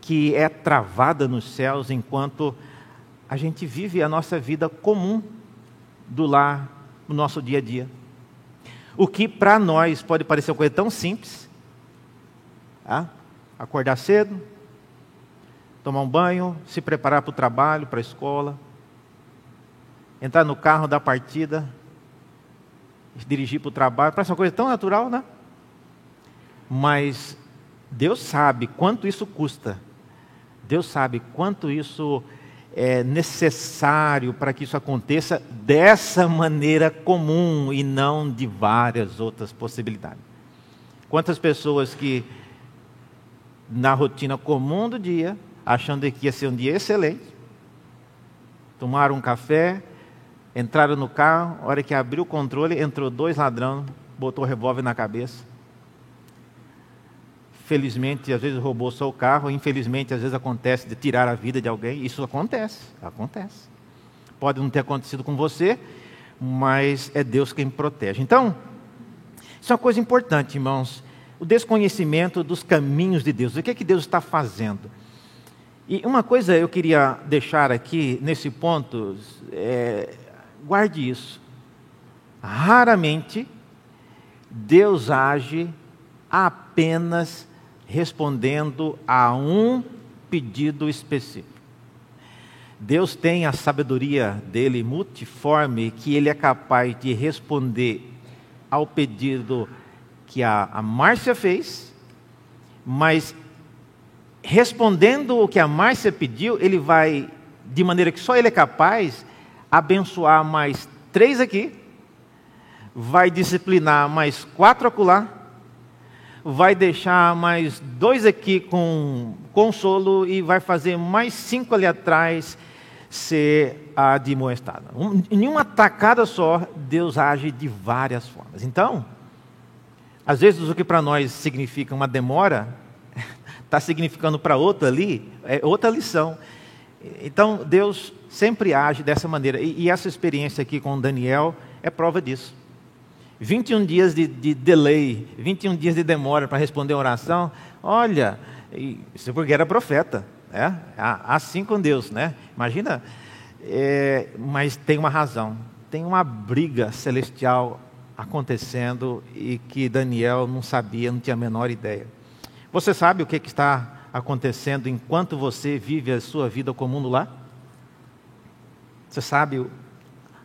que é travada nos céus enquanto a gente vive a nossa vida comum do lar, no nosso dia a dia. O que para nós pode parecer uma coisa tão simples, tá? acordar cedo, tomar um banho, se preparar para o trabalho, para a escola, entrar no carro da partida, dirigir para o trabalho, parece uma coisa tão natural, né? Mas Deus sabe quanto isso custa. Deus sabe quanto isso é necessário para que isso aconteça dessa maneira comum e não de várias outras possibilidades. Quantas pessoas que na rotina comum do dia, achando que ia ser um dia excelente, tomaram um café, Entraram no carro, hora que abriu o controle, entrou dois ladrões, botou o revólver na cabeça. Felizmente, às vezes roubou só o carro, infelizmente, às vezes acontece de tirar a vida de alguém. Isso acontece, acontece. Pode não ter acontecido com você, mas é Deus quem protege. Então, isso é uma coisa importante, irmãos. O desconhecimento dos caminhos de Deus. O que é que Deus está fazendo? E uma coisa eu queria deixar aqui nesse ponto, é, Guarde isso. Raramente Deus age apenas respondendo a um pedido específico. Deus tem a sabedoria dele multiforme que ele é capaz de responder ao pedido que a, a Márcia fez, mas respondendo o que a Márcia pediu, ele vai, de maneira que só ele é capaz, abençoar mais três aqui, vai disciplinar mais quatro acolá, vai deixar mais dois aqui com consolo e vai fazer mais cinco ali atrás ser admoestada. Um, em uma tacada só, Deus age de várias formas. Então, às vezes o que para nós significa uma demora, está significando para outro ali, é outra lição. Então, Deus sempre age dessa maneira. E, e, essa experiência aqui com Daniel é prova disso. 21 dias de, de delay, 21 dias de demora para responder a oração. Olha, isso porque era profeta. Né? Assim com Deus, né? Imagina. É, mas tem uma razão. tem uma briga celestial acontecendo e que Daniel não sabia, não tinha a menor ideia. Você sabe o que, que está acontecendo enquanto você vive a sua vida comum lá? Você sabe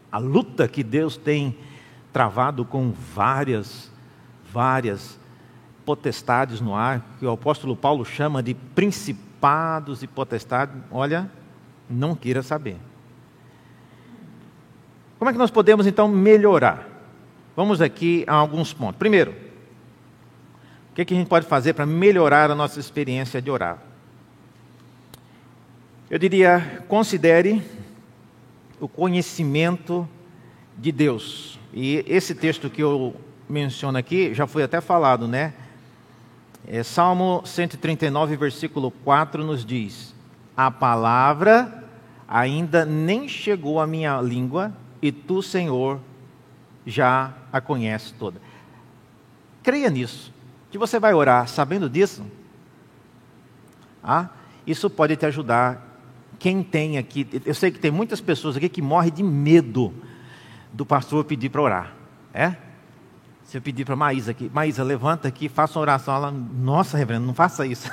a luta que Deus tem travado com várias, várias potestades no ar, que o apóstolo Paulo chama de principados e potestades. Olha, não queira saber. Como é que nós podemos então melhorar? Vamos aqui a alguns pontos. Primeiro, o que, é que a gente pode fazer para melhorar a nossa experiência de orar? Eu diria, considere o conhecimento de Deus. E esse texto que eu menciono aqui já foi até falado, né? É, Salmo 139, versículo 4 nos diz: A palavra ainda nem chegou à minha língua, e tu, Senhor, já a conheces toda. Creia nisso, que você vai orar sabendo disso. Ah, isso pode te ajudar. Quem tem aqui, eu sei que tem muitas pessoas aqui que morrem de medo do pastor pedir para orar. É? Se eu pedir para Maísa aqui, Maísa, levanta aqui, faça uma oração. Ela, nossa, reverendo, não faça isso.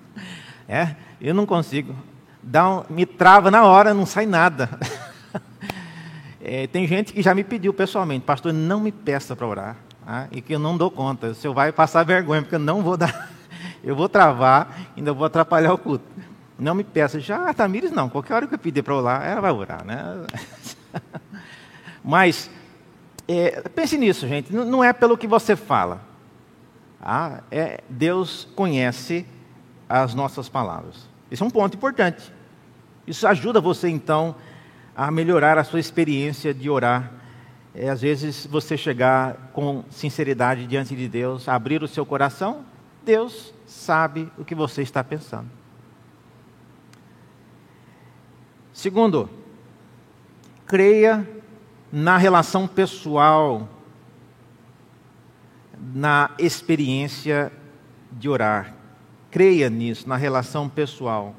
é? Eu não consigo. Dá um, me trava na hora, não sai nada. é, tem gente que já me pediu pessoalmente, pastor, não me peça para orar. Tá? E que eu não dou conta. O senhor vai passar vergonha, porque eu não vou dar. Eu vou travar, ainda vou atrapalhar o culto. Não me peça. Já Tamires não. Qualquer hora que eu pedir para orar, ela vai orar, né? Mas é, pense nisso, gente. Não é pelo que você fala. Ah, é, Deus conhece as nossas palavras. Esse é um ponto importante. Isso ajuda você, então, a melhorar a sua experiência de orar. É, às vezes, você chegar com sinceridade diante de Deus, abrir o seu coração, Deus sabe o que você está pensando. Segundo, creia na relação pessoal, na experiência de orar. Creia nisso, na relação pessoal.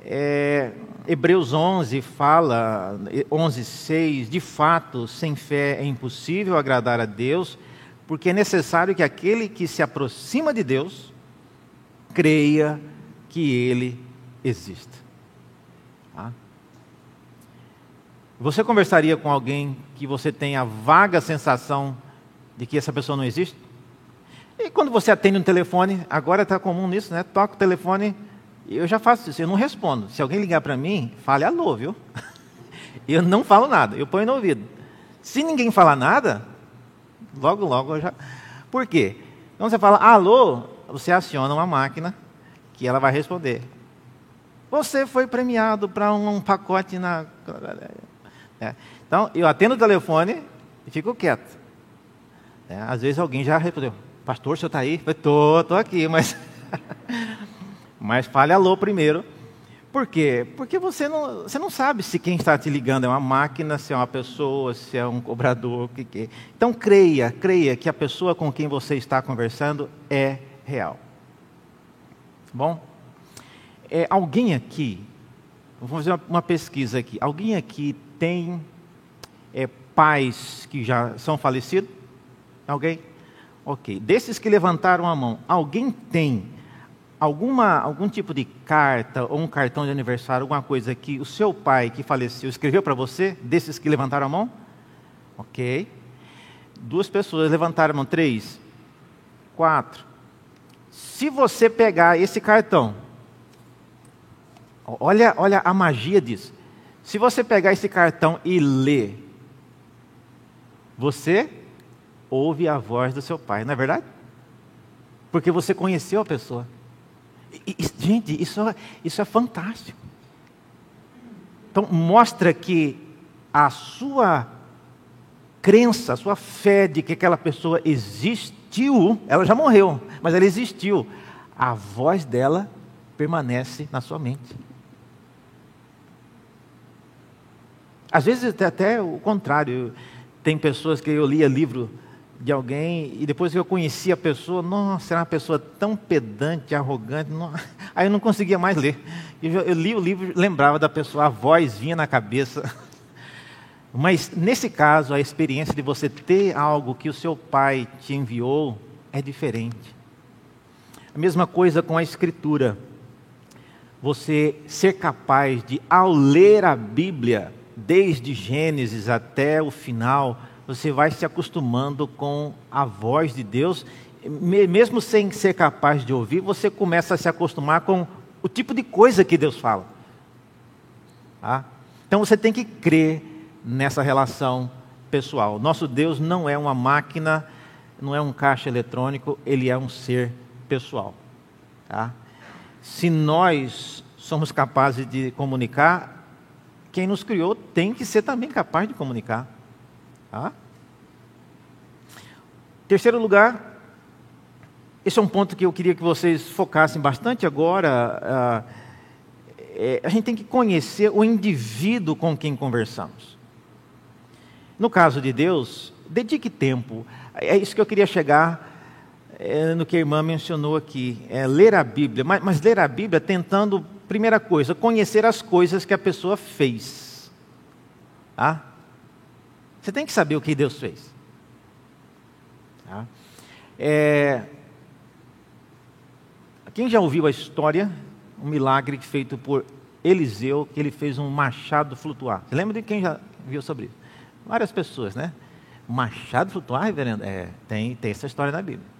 É, Hebreus 11 fala, 11, 6, de fato, sem fé é impossível agradar a Deus, porque é necessário que aquele que se aproxima de Deus creia que Ele existe. Tá? Você conversaria com alguém que você tem a vaga sensação de que essa pessoa não existe? E quando você atende um telefone, agora está comum nisso, né? Toca o telefone, eu já faço isso, eu não respondo. Se alguém ligar para mim, fale alô, viu? Eu não falo nada, eu ponho no ouvido. Se ninguém falar nada, logo, logo eu já. Por quê? Quando você fala alô, você aciona uma máquina que ela vai responder. Você foi premiado para um pacote na. É. Então, eu atendo o telefone e fico quieto. É, às vezes alguém já respondeu, pastor, o senhor está aí? Eu estou, estou aqui, mas... mas fale alô primeiro. Por quê? Porque você não, você não sabe se quem está te ligando é uma máquina, se é uma pessoa, se é um cobrador, o que, que é. Então creia, creia que a pessoa com quem você está conversando é real. Bom, é, alguém aqui, vamos fazer uma, uma pesquisa aqui, alguém aqui tem é, pais que já são falecidos? Alguém? Ok. Desses que levantaram a mão, alguém tem alguma, algum tipo de carta ou um cartão de aniversário, alguma coisa que o seu pai que faleceu escreveu para você? Desses que levantaram a mão? Ok. Duas pessoas levantaram a mão. Três. Quatro. Se você pegar esse cartão, olha, olha a magia disso. Se você pegar esse cartão e ler, você ouve a voz do seu pai, não é verdade? Porque você conheceu a pessoa. E, gente, isso, isso é fantástico. Então, mostra que a sua crença, a sua fé de que aquela pessoa existiu, ela já morreu, mas ela existiu. A voz dela permanece na sua mente. Às vezes até, o contrário. Tem pessoas que eu lia livro de alguém e depois que eu conheci a pessoa, nossa, era uma pessoa tão pedante, arrogante, não... aí eu não conseguia mais ler. Eu, eu li o livro, lembrava da pessoa, a voz vinha na cabeça. Mas nesse caso, a experiência de você ter algo que o seu pai te enviou é diferente. A mesma coisa com a escritura. Você ser capaz de, ao ler a Bíblia, desde Gênesis até o final, você vai se acostumando com a voz de Deus, mesmo sem ser capaz de ouvir, você começa a se acostumar com o tipo de coisa que Deus fala. Tá? Então você tem que crer nessa relação pessoal. Nosso Deus não é uma máquina, não é um caixa eletrônico, ele é um ser pessoal. Tá? Se nós somos capazes de comunicar, quem nos criou tem que ser também capaz de comunicar. Tá? Terceiro lugar, esse é um ponto que eu queria que vocês focassem bastante agora. Uh, é, a gente tem que conhecer o indivíduo com quem conversamos. No caso de Deus, dedique tempo. É isso que eu queria chegar é, no que a irmã mencionou aqui. É ler a Bíblia, mas, mas ler a Bíblia tentando, primeira coisa, conhecer as coisas que a pessoa fez. Tá? Você tem que saber o que Deus fez. Tá? É... Quem já ouviu a história, um milagre feito por Eliseu, que ele fez um machado flutuar? Você lembra de quem já viu sobre isso? Várias pessoas, né? Machado flutuar, reverendo? É, tem, tem essa história na Bíblia.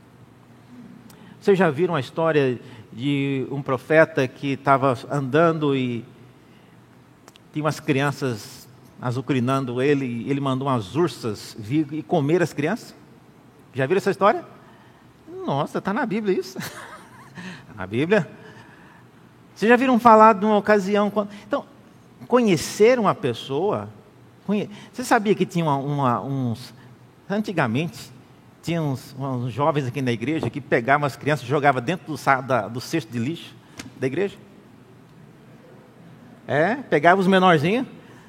Vocês já viram a história de um profeta que estava andando e tinha umas crianças azucrinando ele, e ele mandou umas ursas vir e comer as crianças. Já viram essa história? Nossa, está na Bíblia isso. na Bíblia. Vocês já viram falar de uma ocasião. Quando... Então, conhecer uma pessoa. Conhe... Você sabia que tinha uma, uma, uns. Antigamente, tinha uns, uns, jovens aqui na igreja que pegavam as crianças e jogavam dentro do, da, do cesto de lixo da igreja? É, pegavam os menorzinhos,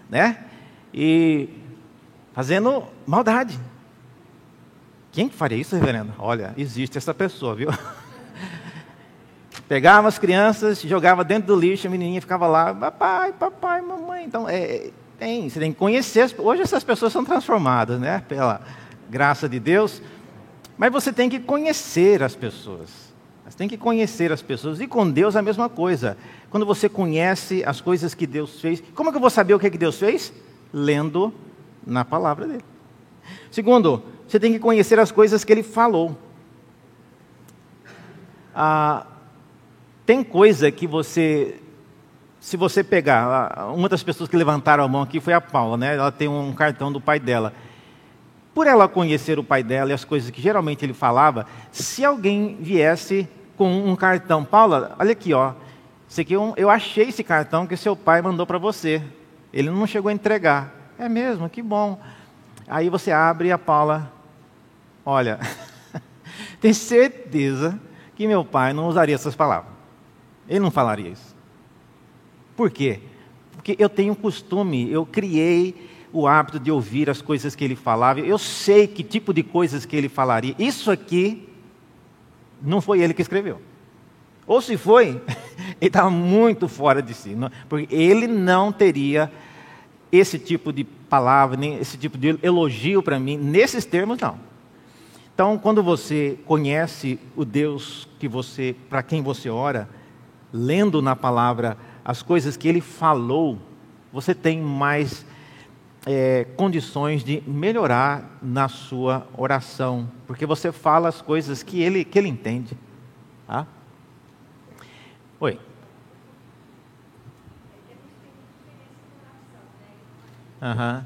né? e fazendo maldade. Quem faria isso, reverendo? Olha, existe essa pessoa, viu? Pegava as crianças, jogava dentro do lixo, a menininha ficava lá, papai, papai, mamãe. Então, é, tem, você tem que conhecer. Hoje essas pessoas são transformadas, né? Pela graça de Deus. Mas você tem que conhecer as pessoas. Você tem que conhecer as pessoas. E com Deus a mesma coisa. Quando você conhece as coisas que Deus fez, como é que eu vou saber o que, é que Deus fez? lendo na palavra dele. Segundo, você tem que conhecer as coisas que ele falou. Ah, tem coisa que você, se você pegar, uma das pessoas que levantaram a mão aqui foi a Paula, né? Ela tem um cartão do pai dela. Por ela conhecer o pai dela e as coisas que geralmente ele falava, se alguém viesse com um cartão, Paula, olha aqui, ó, esse aqui eu, é eu achei esse cartão que seu pai mandou para você. Ele não chegou a entregar. É mesmo, que bom. Aí você abre e a Paula, olha, tem certeza que meu pai não usaria essas palavras. Ele não falaria isso. Por quê? Porque eu tenho costume, eu criei o hábito de ouvir as coisas que ele falava. Eu sei que tipo de coisas que ele falaria. Isso aqui não foi ele que escreveu. Ou se foi, ele estava muito fora de si, porque ele não teria esse tipo de palavra, nem esse tipo de elogio para mim, nesses termos não. Então, quando você conhece o Deus que você, para quem você ora, lendo na palavra as coisas que Ele falou, você tem mais é, condições de melhorar na sua oração, porque você fala as coisas que Ele que Ele entende. Tá? Oi. Aham.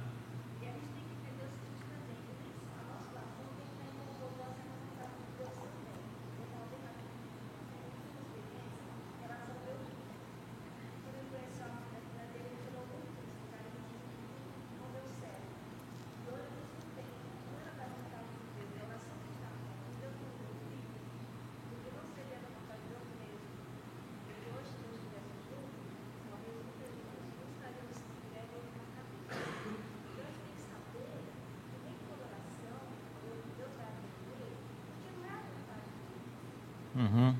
Uhum.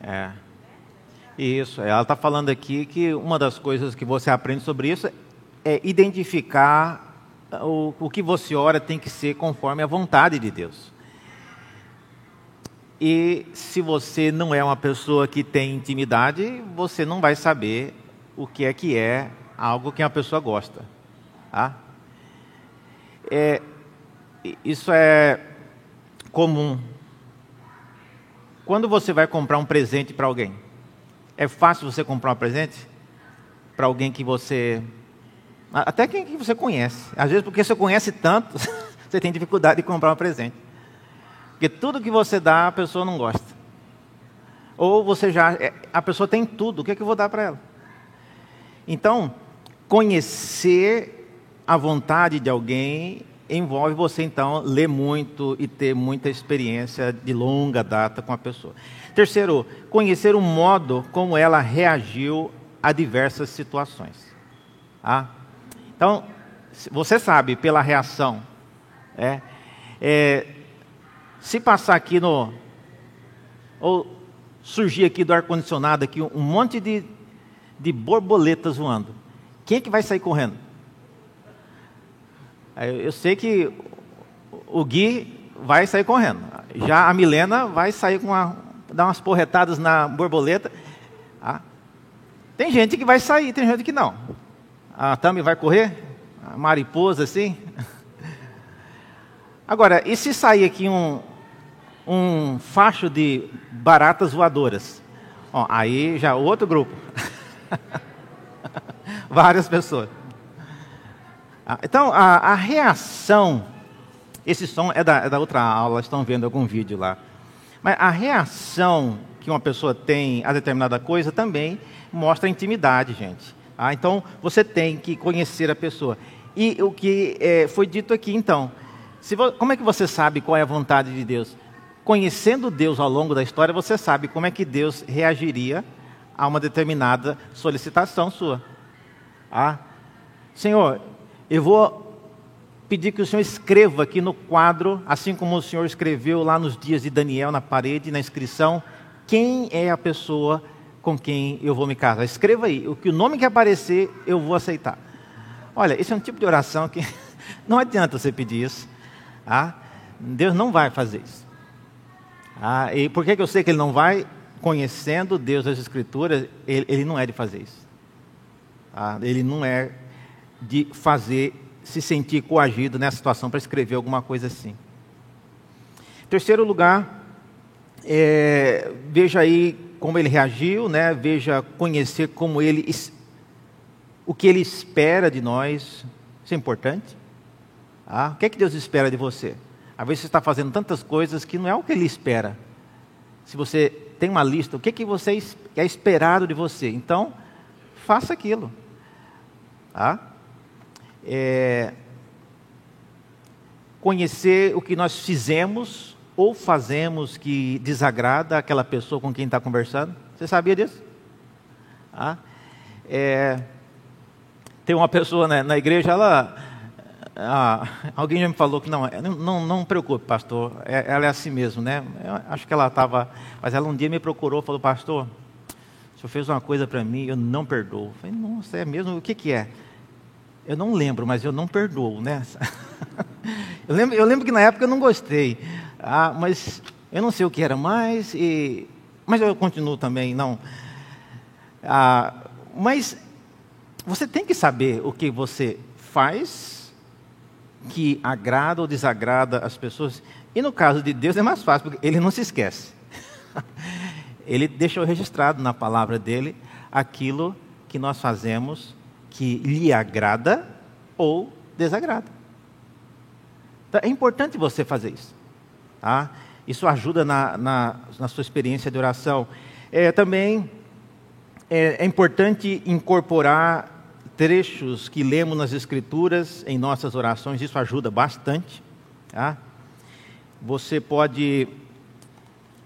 É. Isso, ela está falando aqui que uma das coisas que você aprende sobre isso é identificar o, o que você ora tem que ser conforme a vontade de Deus. E se você não é uma pessoa que tem intimidade, você não vai saber o que é que é algo que uma pessoa gosta. Tá? É, isso é comum. Quando você vai comprar um presente para alguém, é fácil você comprar um presente para alguém que você. Até quem que você conhece. Às vezes, porque você conhece tanto, você tem dificuldade de comprar um presente. Porque tudo que você dá, a pessoa não gosta. Ou você já. É, a pessoa tem tudo, o que, é que eu vou dar para ela? Então, conhecer a vontade de alguém envolve você então ler muito e ter muita experiência de longa data com a pessoa. Terceiro, conhecer o modo como ela reagiu a diversas situações. Ah? Então, você sabe pela reação, é, é, se passar aqui no ou surgir aqui do ar condicionado aqui um monte de, de borboletas voando, quem é que vai sair correndo? Eu sei que o Gui vai sair correndo. Já a Milena vai sair com uma, dar umas porretadas na borboleta. Ah, tem gente que vai sair, tem gente que não. A Tami vai correr? A mariposa assim? Agora, e se sair aqui um, um facho de baratas voadoras? Ó, aí já outro grupo. Várias pessoas. Ah, então, a, a, reação, esse som é da, é da outra aula, estão vendo algum vídeo lá. Mas a reação que uma pessoa tem a determinada coisa também mostra intimidade, gente. Ah, então, você tem que conhecer a pessoa. E o que é, foi dito aqui, então, vo, como é que você sabe qual é a vontade de Deus? Conhecendo Deus ao longo da história, você sabe como é que Deus reagiria a uma determinada solicitação sua. Ah, Senhor, eu vou pedir que o Senhor escreva aqui no quadro, assim como o Senhor escreveu lá nos dias de Daniel na parede, na inscrição, quem é a pessoa com quem eu vou me casar. Escreva aí, o que o nome que aparecer, eu vou aceitar. Olha, esse é um tipo de oração que não adianta você pedir isso. Ah, Deus não vai fazer isso. Ah, e por que, que eu sei que Ele não vai? Conhecendo Deus das Escrituras, Ele, ele não é de fazer isso. Ah, ele não é de fazer se sentir coagido nessa situação para escrever alguma coisa assim. Terceiro lugar, é, veja aí como ele reagiu, né? Veja conhecer como ele o que ele espera de nós. Isso é importante. Ah, o que é que Deus espera de você? Às vezes você está fazendo tantas coisas que não é o que Ele espera. Se você tem uma lista, o que é que você é esperado de você? Então, faça aquilo. Ah? É, conhecer o que nós fizemos ou fazemos que desagrada aquela pessoa com quem está conversando. Você sabia disso? Ah, é, tem uma pessoa né, na igreja, ela. Ah, alguém já me falou que não, não, não, não preocupe, pastor, é, ela é assim mesmo, né? Eu acho que ela estava. Mas ela um dia me procurou falou, pastor, o senhor fez uma coisa para mim, eu não perdoo. Eu falei, nossa, é mesmo? O que, que é? Eu não lembro, mas eu não perdoo, né? eu, lembro, eu lembro que na época eu não gostei, ah, mas eu não sei o que era mais, e, mas eu continuo também, não. Ah, mas você tem que saber o que você faz que agrada ou desagrada as pessoas. E no caso de Deus é mais fácil, porque ele não se esquece. ele deixou registrado na palavra dele aquilo que nós fazemos que lhe agrada ou desagrada. Então, é importante você fazer isso. Tá? Isso ajuda na, na, na sua experiência de oração. É, também é, é importante incorporar trechos que lemos nas Escrituras em nossas orações, isso ajuda bastante. Tá? Você pode,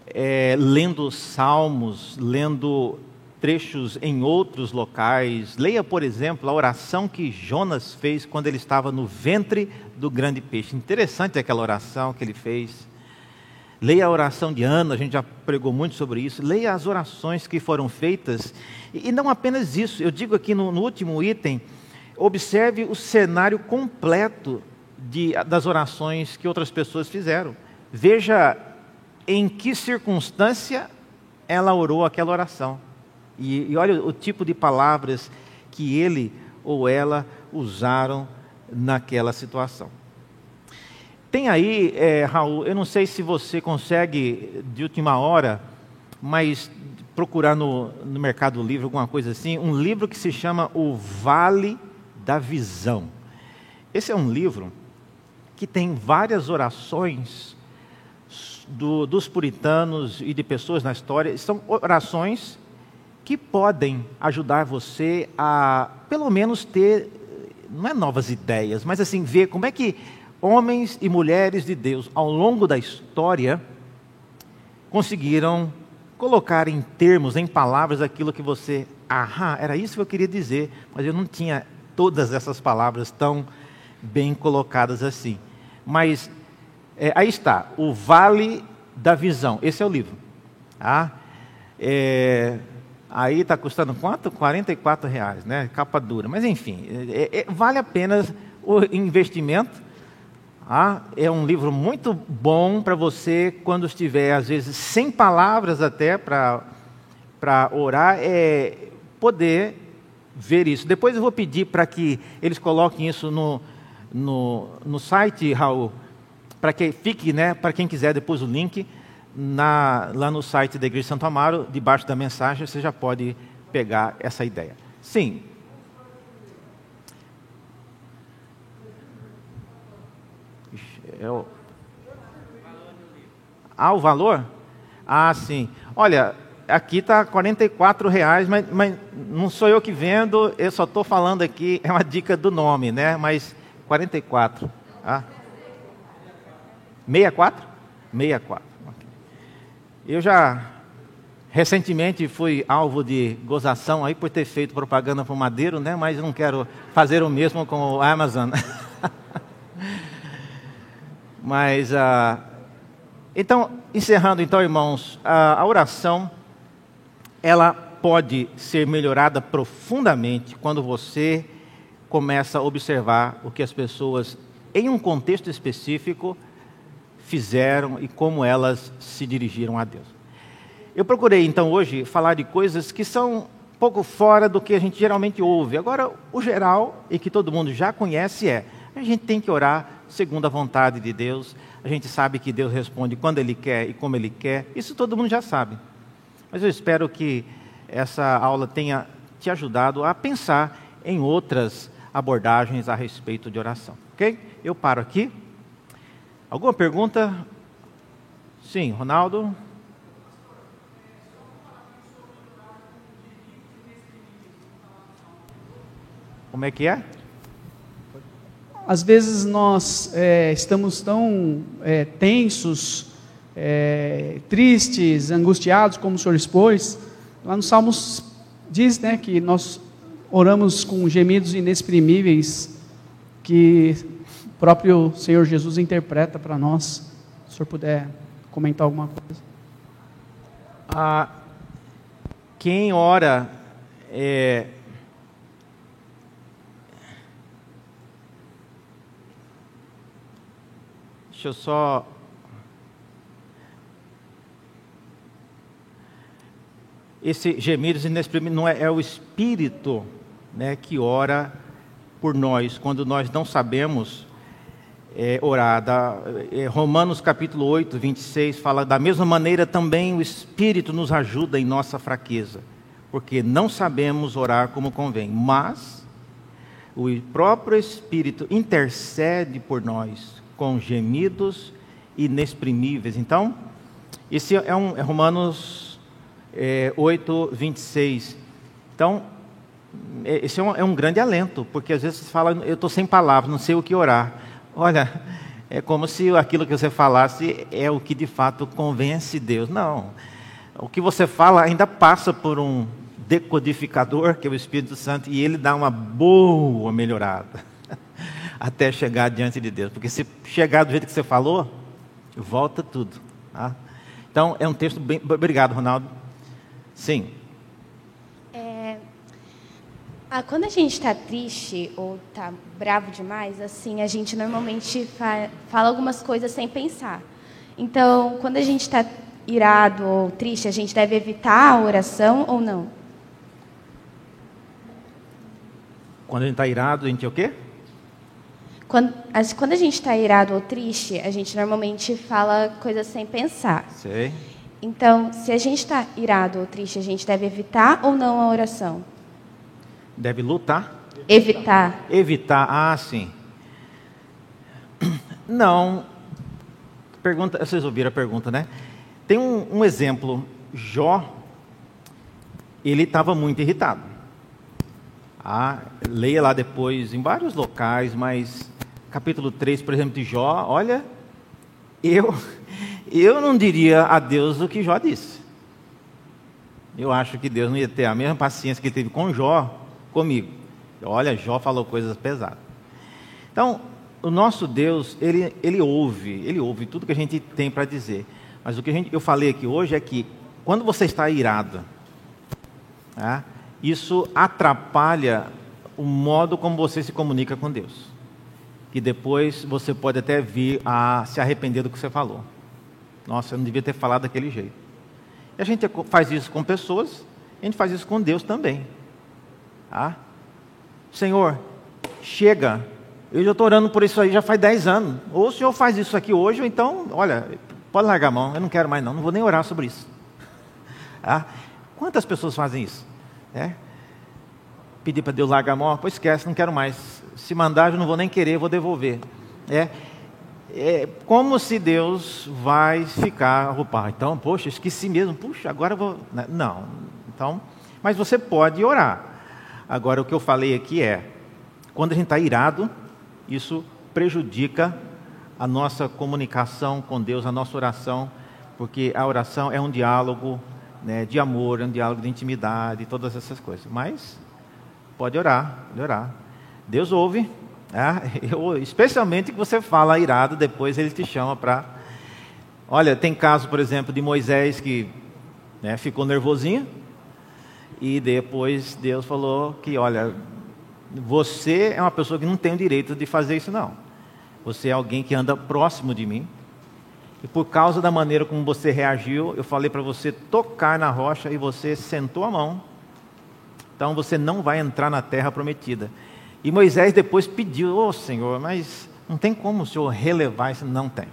é, lendo salmos, lendo trechos em outros locais. Leia, por exemplo, a oração que Jonas fez quando ele estava no ventre do grande peixe. Interessante aquela oração que ele fez. Leia a oração de Ana, a gente já pregou muito sobre isso. Leia as orações que foram feitas. E não apenas isso, eu digo aqui no, no último item, observe o cenário completo de, das orações que outras pessoas fizeram. Veja em que circunstância ela orou aquela oração. E, e olha o tipo de palavras que ele ou ela usaram naquela situação. Tem aí, é, Raul, eu não sei se você consegue de última hora, mas procurar no, no Mercado Livre alguma coisa assim, um livro que se chama O Vale da Visão. Esse é um livro que tem várias orações do, dos puritanos e de pessoas na história. São orações que podem ajudar você a, pelo menos, ter, não é novas ideias, mas assim, ver como é que homens e mulheres de Deus, ao longo da história, conseguiram colocar em termos, em palavras, aquilo que você, ah, era isso que eu queria dizer, mas eu não tinha todas essas palavras tão bem colocadas assim. Mas é, aí está, o Vale da Visão, esse é o livro. Ah, é, Aí está custando quanto? 44 reais, né? Capa dura. Mas enfim, é, é, vale a pena o investimento. Ah, é um livro muito bom para você quando estiver, às vezes, sem palavras até para orar, é poder ver isso. Depois eu vou pedir para que eles coloquem isso no, no, no site, Raul, para que fique, né, para quem quiser depois o link na, lá no site da Igreja de Santo Amaro, debaixo da mensagem, você já pode pegar essa ideia. Sim. É o... Ah, o valor? Ah, sim. Olha, aqui está R$ reais, mas, mas não sou eu que vendo, eu só estou falando aqui, é uma dica do nome, né? Mas 44. Ah. 64? 64. Eu já recentemente fui alvo de gozação aí por ter feito propaganda para o Madeiro, né? Mas não quero fazer o mesmo com o Amazon. Mas, uh, então, encerrando então, irmãos, a oração, ela pode ser melhorada profundamente quando você começa a observar o que as pessoas, em um contexto específico, fizeram e como elas se dirigiram a Deus. Eu procurei então hoje falar de coisas que são pouco fora do que a gente geralmente ouve. Agora, o geral e que todo mundo já conhece é: a gente tem que orar segundo a vontade de Deus. A gente sabe que Deus responde quando Ele quer e como Ele quer. Isso todo mundo já sabe. Mas eu espero que essa aula tenha te ajudado a pensar em outras abordagens a respeito de oração. Ok? Eu paro aqui. Alguma pergunta? Sim, Ronaldo. Como é que é? Às vezes nós é, estamos tão é, tensos, é, tristes, angustiados, como o senhor expôs. Lá no Salmos diz né, que nós oramos com gemidos inexprimíveis, que próprio Senhor Jesus interpreta para nós. Se o senhor puder comentar alguma coisa. Ah, quem ora é, Deixa eu só. Esse gemidos inexprimíveis não é, é o Espírito né, que ora por nós quando nós não sabemos é, orar. Da, é, Romanos capítulo 8, 26 fala: da mesma maneira também o Espírito nos ajuda em nossa fraqueza, porque não sabemos orar como convém, mas o próprio Espírito intercede por nós com gemidos inexprimíveis. Então, esse é, um, é Romanos é, 8, 26. Então, é, esse é um, é um grande alento, porque às vezes você fala, eu estou sem palavras, não sei o que orar. Olha, é como se aquilo que você falasse é o que de fato convence Deus. Não. O que você fala ainda passa por um decodificador, que é o Espírito Santo, e ele dá uma boa melhorada até chegar diante de Deus. Porque se chegar do jeito que você falou, volta tudo. Tá? Então, é um texto bem. Obrigado, Ronaldo. Sim. Ah, quando a gente está triste ou está bravo demais, assim, a gente normalmente fa fala algumas coisas sem pensar. Então, quando a gente está irado ou triste, a gente deve evitar a oração ou não? Quando a gente está irado, a gente é o quê? Quando, quando a gente está irado ou triste, a gente normalmente fala coisas sem pensar. Sei. Então, se a gente está irado ou triste, a gente deve evitar ou não a oração? Deve lutar? Evitar. Evitar, ah, sim. Não. Pergunta, vocês ouviram a pergunta, né? Tem um, um exemplo. Jó, ele estava muito irritado. Ah, leia lá depois em vários locais, mas capítulo 3, por exemplo, de Jó, olha, eu, eu não diria a Deus o que Jó disse. Eu acho que Deus não ia ter a mesma paciência que ele teve com Jó, comigo. Olha, Jó falou coisas pesadas. Então, o nosso Deus, ele, ele ouve, ele ouve tudo que a gente tem para dizer. Mas o que gente, eu falei aqui hoje é que quando você está irado, tá, isso atrapalha o modo como você se comunica com Deus. Que depois você pode até vir a se arrepender do que você falou. Nossa, eu não devia ter falado daquele jeito. E a gente faz isso com pessoas, a gente faz isso com Deus também. Tá? Senhor, chega. Eu já estou orando por isso aí já faz 10 anos. Ou o Senhor faz isso aqui hoje, ou então, olha, pode largar a mão, eu não quero mais não, não vou nem orar sobre isso. Tá? Quantas pessoas fazem isso? É? Pedir para Deus largar a mão, pois esquece, não quero mais. Se mandar, eu não vou nem querer, vou devolver. É, é como se Deus vai ficar, opa, então, poxa, esqueci mesmo, puxa, agora eu vou. Né? Não, então, mas você pode orar. Agora, o que eu falei aqui é: quando a gente está irado, isso prejudica a nossa comunicação com Deus, a nossa oração, porque a oração é um diálogo né, de amor, é um diálogo de intimidade, todas essas coisas. Mas pode orar, pode orar. Deus ouve, né? eu, especialmente que você fala irado, depois ele te chama para. Olha, tem caso, por exemplo, de Moisés que né, ficou nervosinho, e depois Deus falou que, olha, você é uma pessoa que não tem o direito de fazer isso, não. Você é alguém que anda próximo de mim. E por causa da maneira como você reagiu, eu falei para você tocar na rocha e você sentou a mão. Então você não vai entrar na terra prometida. E Moisés depois pediu: Ô oh, Senhor, mas não tem como o Senhor relevar isso? Não tem.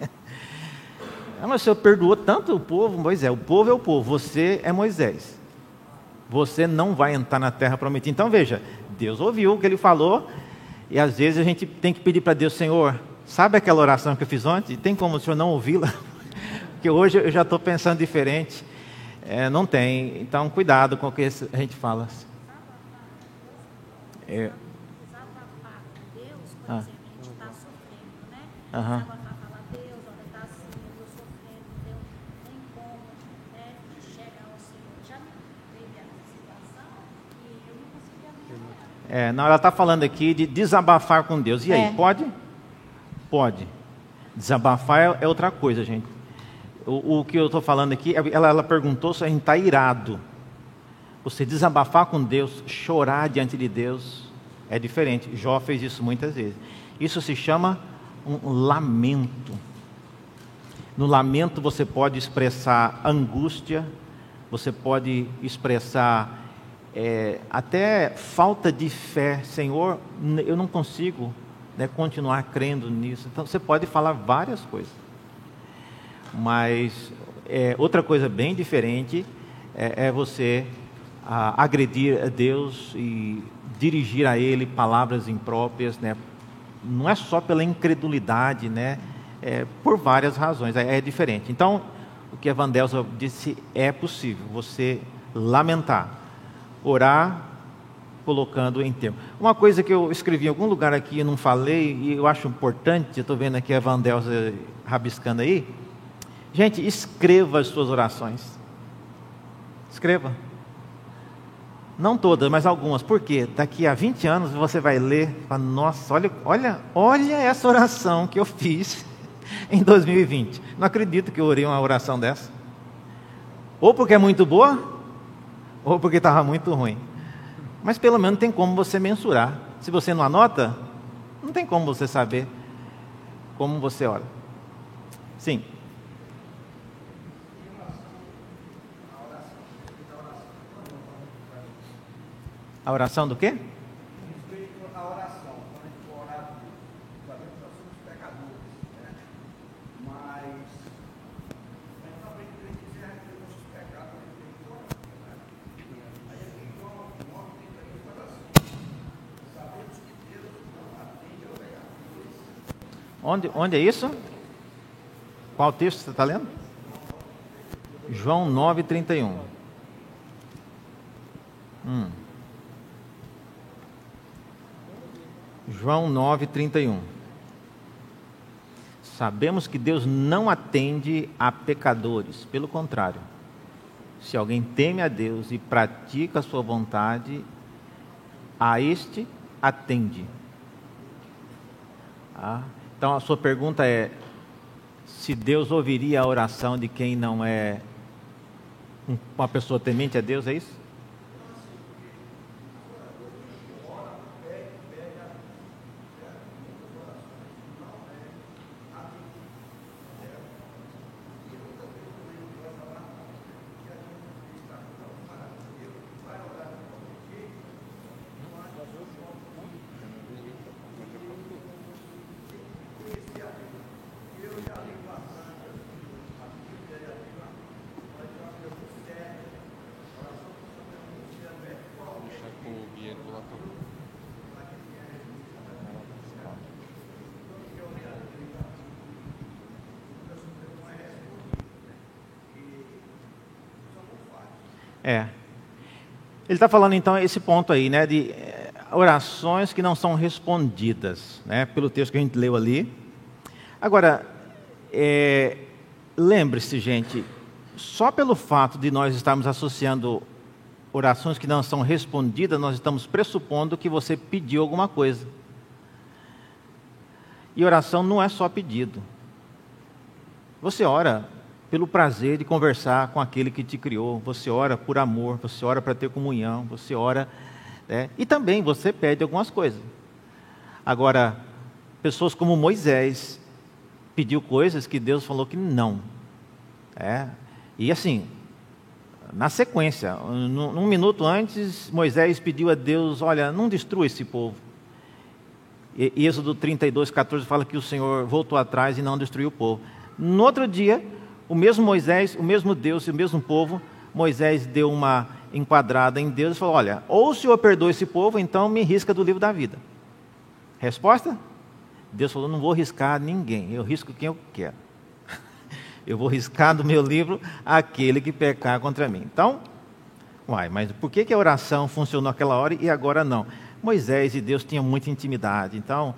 Ah, mas o Senhor perdoou tanto o povo, Moisés. O povo é o povo, você é Moisés você não vai entrar na terra prometida. Então veja, Deus ouviu o que ele falou, e às vezes a gente tem que pedir para Deus, Senhor, sabe aquela oração que eu fiz ontem? Tem como o Senhor não ouvi-la? Porque hoje eu já estou pensando diferente. É, não tem. Então, cuidado com o que a gente fala. É. Ah. Aham. É, não, ela está falando aqui de desabafar com Deus. E aí, é. pode? Pode. Desabafar é outra coisa, gente. O, o que eu estou falando aqui, ela, ela perguntou se a gente está irado. Você desabafar com Deus, chorar diante de Deus, é diferente. Jó fez isso muitas vezes. Isso se chama um lamento. No lamento você pode expressar angústia, você pode expressar é, até falta de fé, Senhor, eu não consigo né, continuar crendo nisso. Então você pode falar várias coisas, mas é, outra coisa bem diferente é, é você a, agredir a Deus e dirigir a Ele palavras impróprias, né? Não é só pela incredulidade, né? É, por várias razões, é, é diferente. Então, o que a Vandelsa disse é possível você lamentar orar colocando em termo. Uma coisa que eu escrevi em algum lugar aqui e não falei, e eu acho importante, estou vendo aqui a Vandelza rabiscando aí. Gente, escreva as suas orações. Escreva. Não todas, mas algumas. Por quê? Daqui a 20 anos você vai ler, fala, nossa, olha, olha, olha essa oração que eu fiz em 2020. Não acredito que eu orei uma oração dessa. Ou porque é muito boa, ou porque estava muito ruim. Mas pelo menos tem como você mensurar. Se você não anota, não tem como você saber como você ora. Sim. A oração do quê? Onde, onde é isso? Qual texto você está lendo? João 9, 31. Hum. João 9, 31. Sabemos que Deus não atende a pecadores, pelo contrário. Se alguém teme a Deus e pratica a sua vontade, a este atende. Ah, então a sua pergunta é: se Deus ouviria a oração de quem não é uma pessoa temente a Deus, é isso? Está falando então esse ponto aí, né, de eh, orações que não são respondidas, né, pelo texto que a gente leu ali. Agora, é, lembre-se, gente, só pelo fato de nós estarmos associando orações que não são respondidas, nós estamos pressupondo que você pediu alguma coisa. E oração não é só pedido. Você ora pelo prazer de conversar com aquele que te criou. Você ora por amor, você ora para ter comunhão, você ora. Né? E também você pede algumas coisas. Agora, pessoas como Moisés pediu coisas que Deus falou que não. É? E assim, na sequência, num, minuto antes, Moisés pediu a Deus: Olha, não destrua esse povo. E Êxodo 32, 14 fala que o Senhor voltou atrás e não destruiu o povo. No outro dia, o mesmo Moisés, o mesmo Deus e o mesmo povo, Moisés deu uma enquadrada em Deus e falou: Olha, ou o Senhor perdoa esse povo, então me risca do livro da vida. Resposta? Deus falou: Não vou riscar ninguém, eu risco quem eu quero. Eu vou riscar do meu livro aquele que pecar contra mim. Então, uai, mas por que, que a oração funcionou naquela hora e agora não? Moisés e Deus tinham muita intimidade. Então,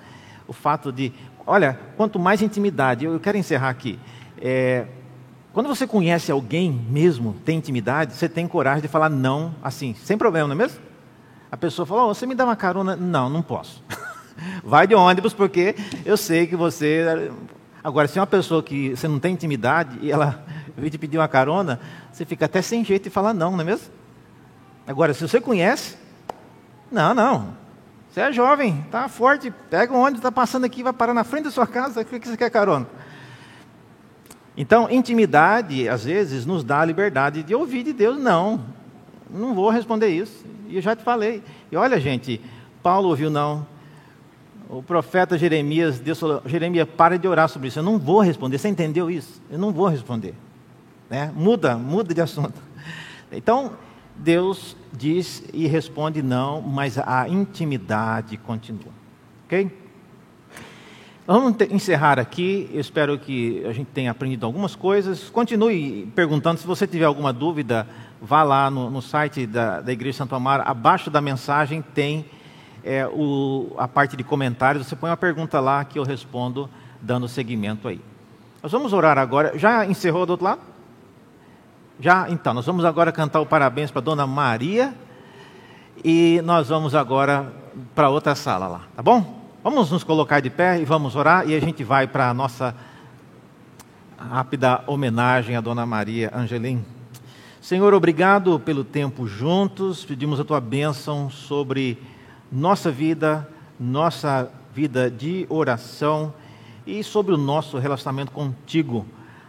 o fato de. Olha, quanto mais intimidade, eu quero encerrar aqui. É, quando você conhece alguém mesmo, tem intimidade, você tem coragem de falar não, assim, sem problema, não é mesmo? A pessoa fala, oh, você me dá uma carona? Não, não posso. Vai de ônibus, porque eu sei que você. Agora, se é uma pessoa que você não tem intimidade e ela vem te pedir uma carona, você fica até sem jeito de falar não, não é mesmo? Agora, se você conhece, não, não. Você é jovem, está forte, pega o ônibus, está passando aqui, vai parar na frente da sua casa, o que você quer carona? Então, intimidade, às vezes, nos dá a liberdade de ouvir de Deus, não, não vou responder isso. E eu já te falei. E olha, gente, Paulo ouviu não. O profeta Jeremias, Deus falou, Jeremias, para de orar sobre isso. Eu não vou responder. Você entendeu isso? Eu não vou responder. Né? Muda, muda de assunto. Então, Deus diz e responde não, mas a intimidade continua. Ok? Vamos encerrar aqui. Eu espero que a gente tenha aprendido algumas coisas. Continue perguntando. Se você tiver alguma dúvida, vá lá no, no site da, da Igreja Santo Amaro. Abaixo da mensagem tem é, o, a parte de comentários. Você põe uma pergunta lá que eu respondo, dando seguimento aí. Nós vamos orar agora. Já encerrou do outro lado? Já? Então, nós vamos agora cantar o parabéns para Dona Maria. E nós vamos agora para outra sala lá, tá bom? Vamos nos colocar de pé e vamos orar e a gente vai para a nossa rápida homenagem à Dona Maria Angelim. Senhor, obrigado pelo tempo juntos. Pedimos a tua bênção sobre nossa vida, nossa vida de oração e sobre o nosso relacionamento contigo.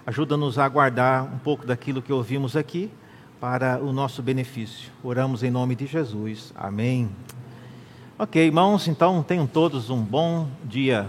Ajuda-nos a guardar um pouco daquilo que ouvimos aqui para o nosso benefício. Oramos em nome de Jesus. Amém. Ok, irmãos, então tenham todos um bom dia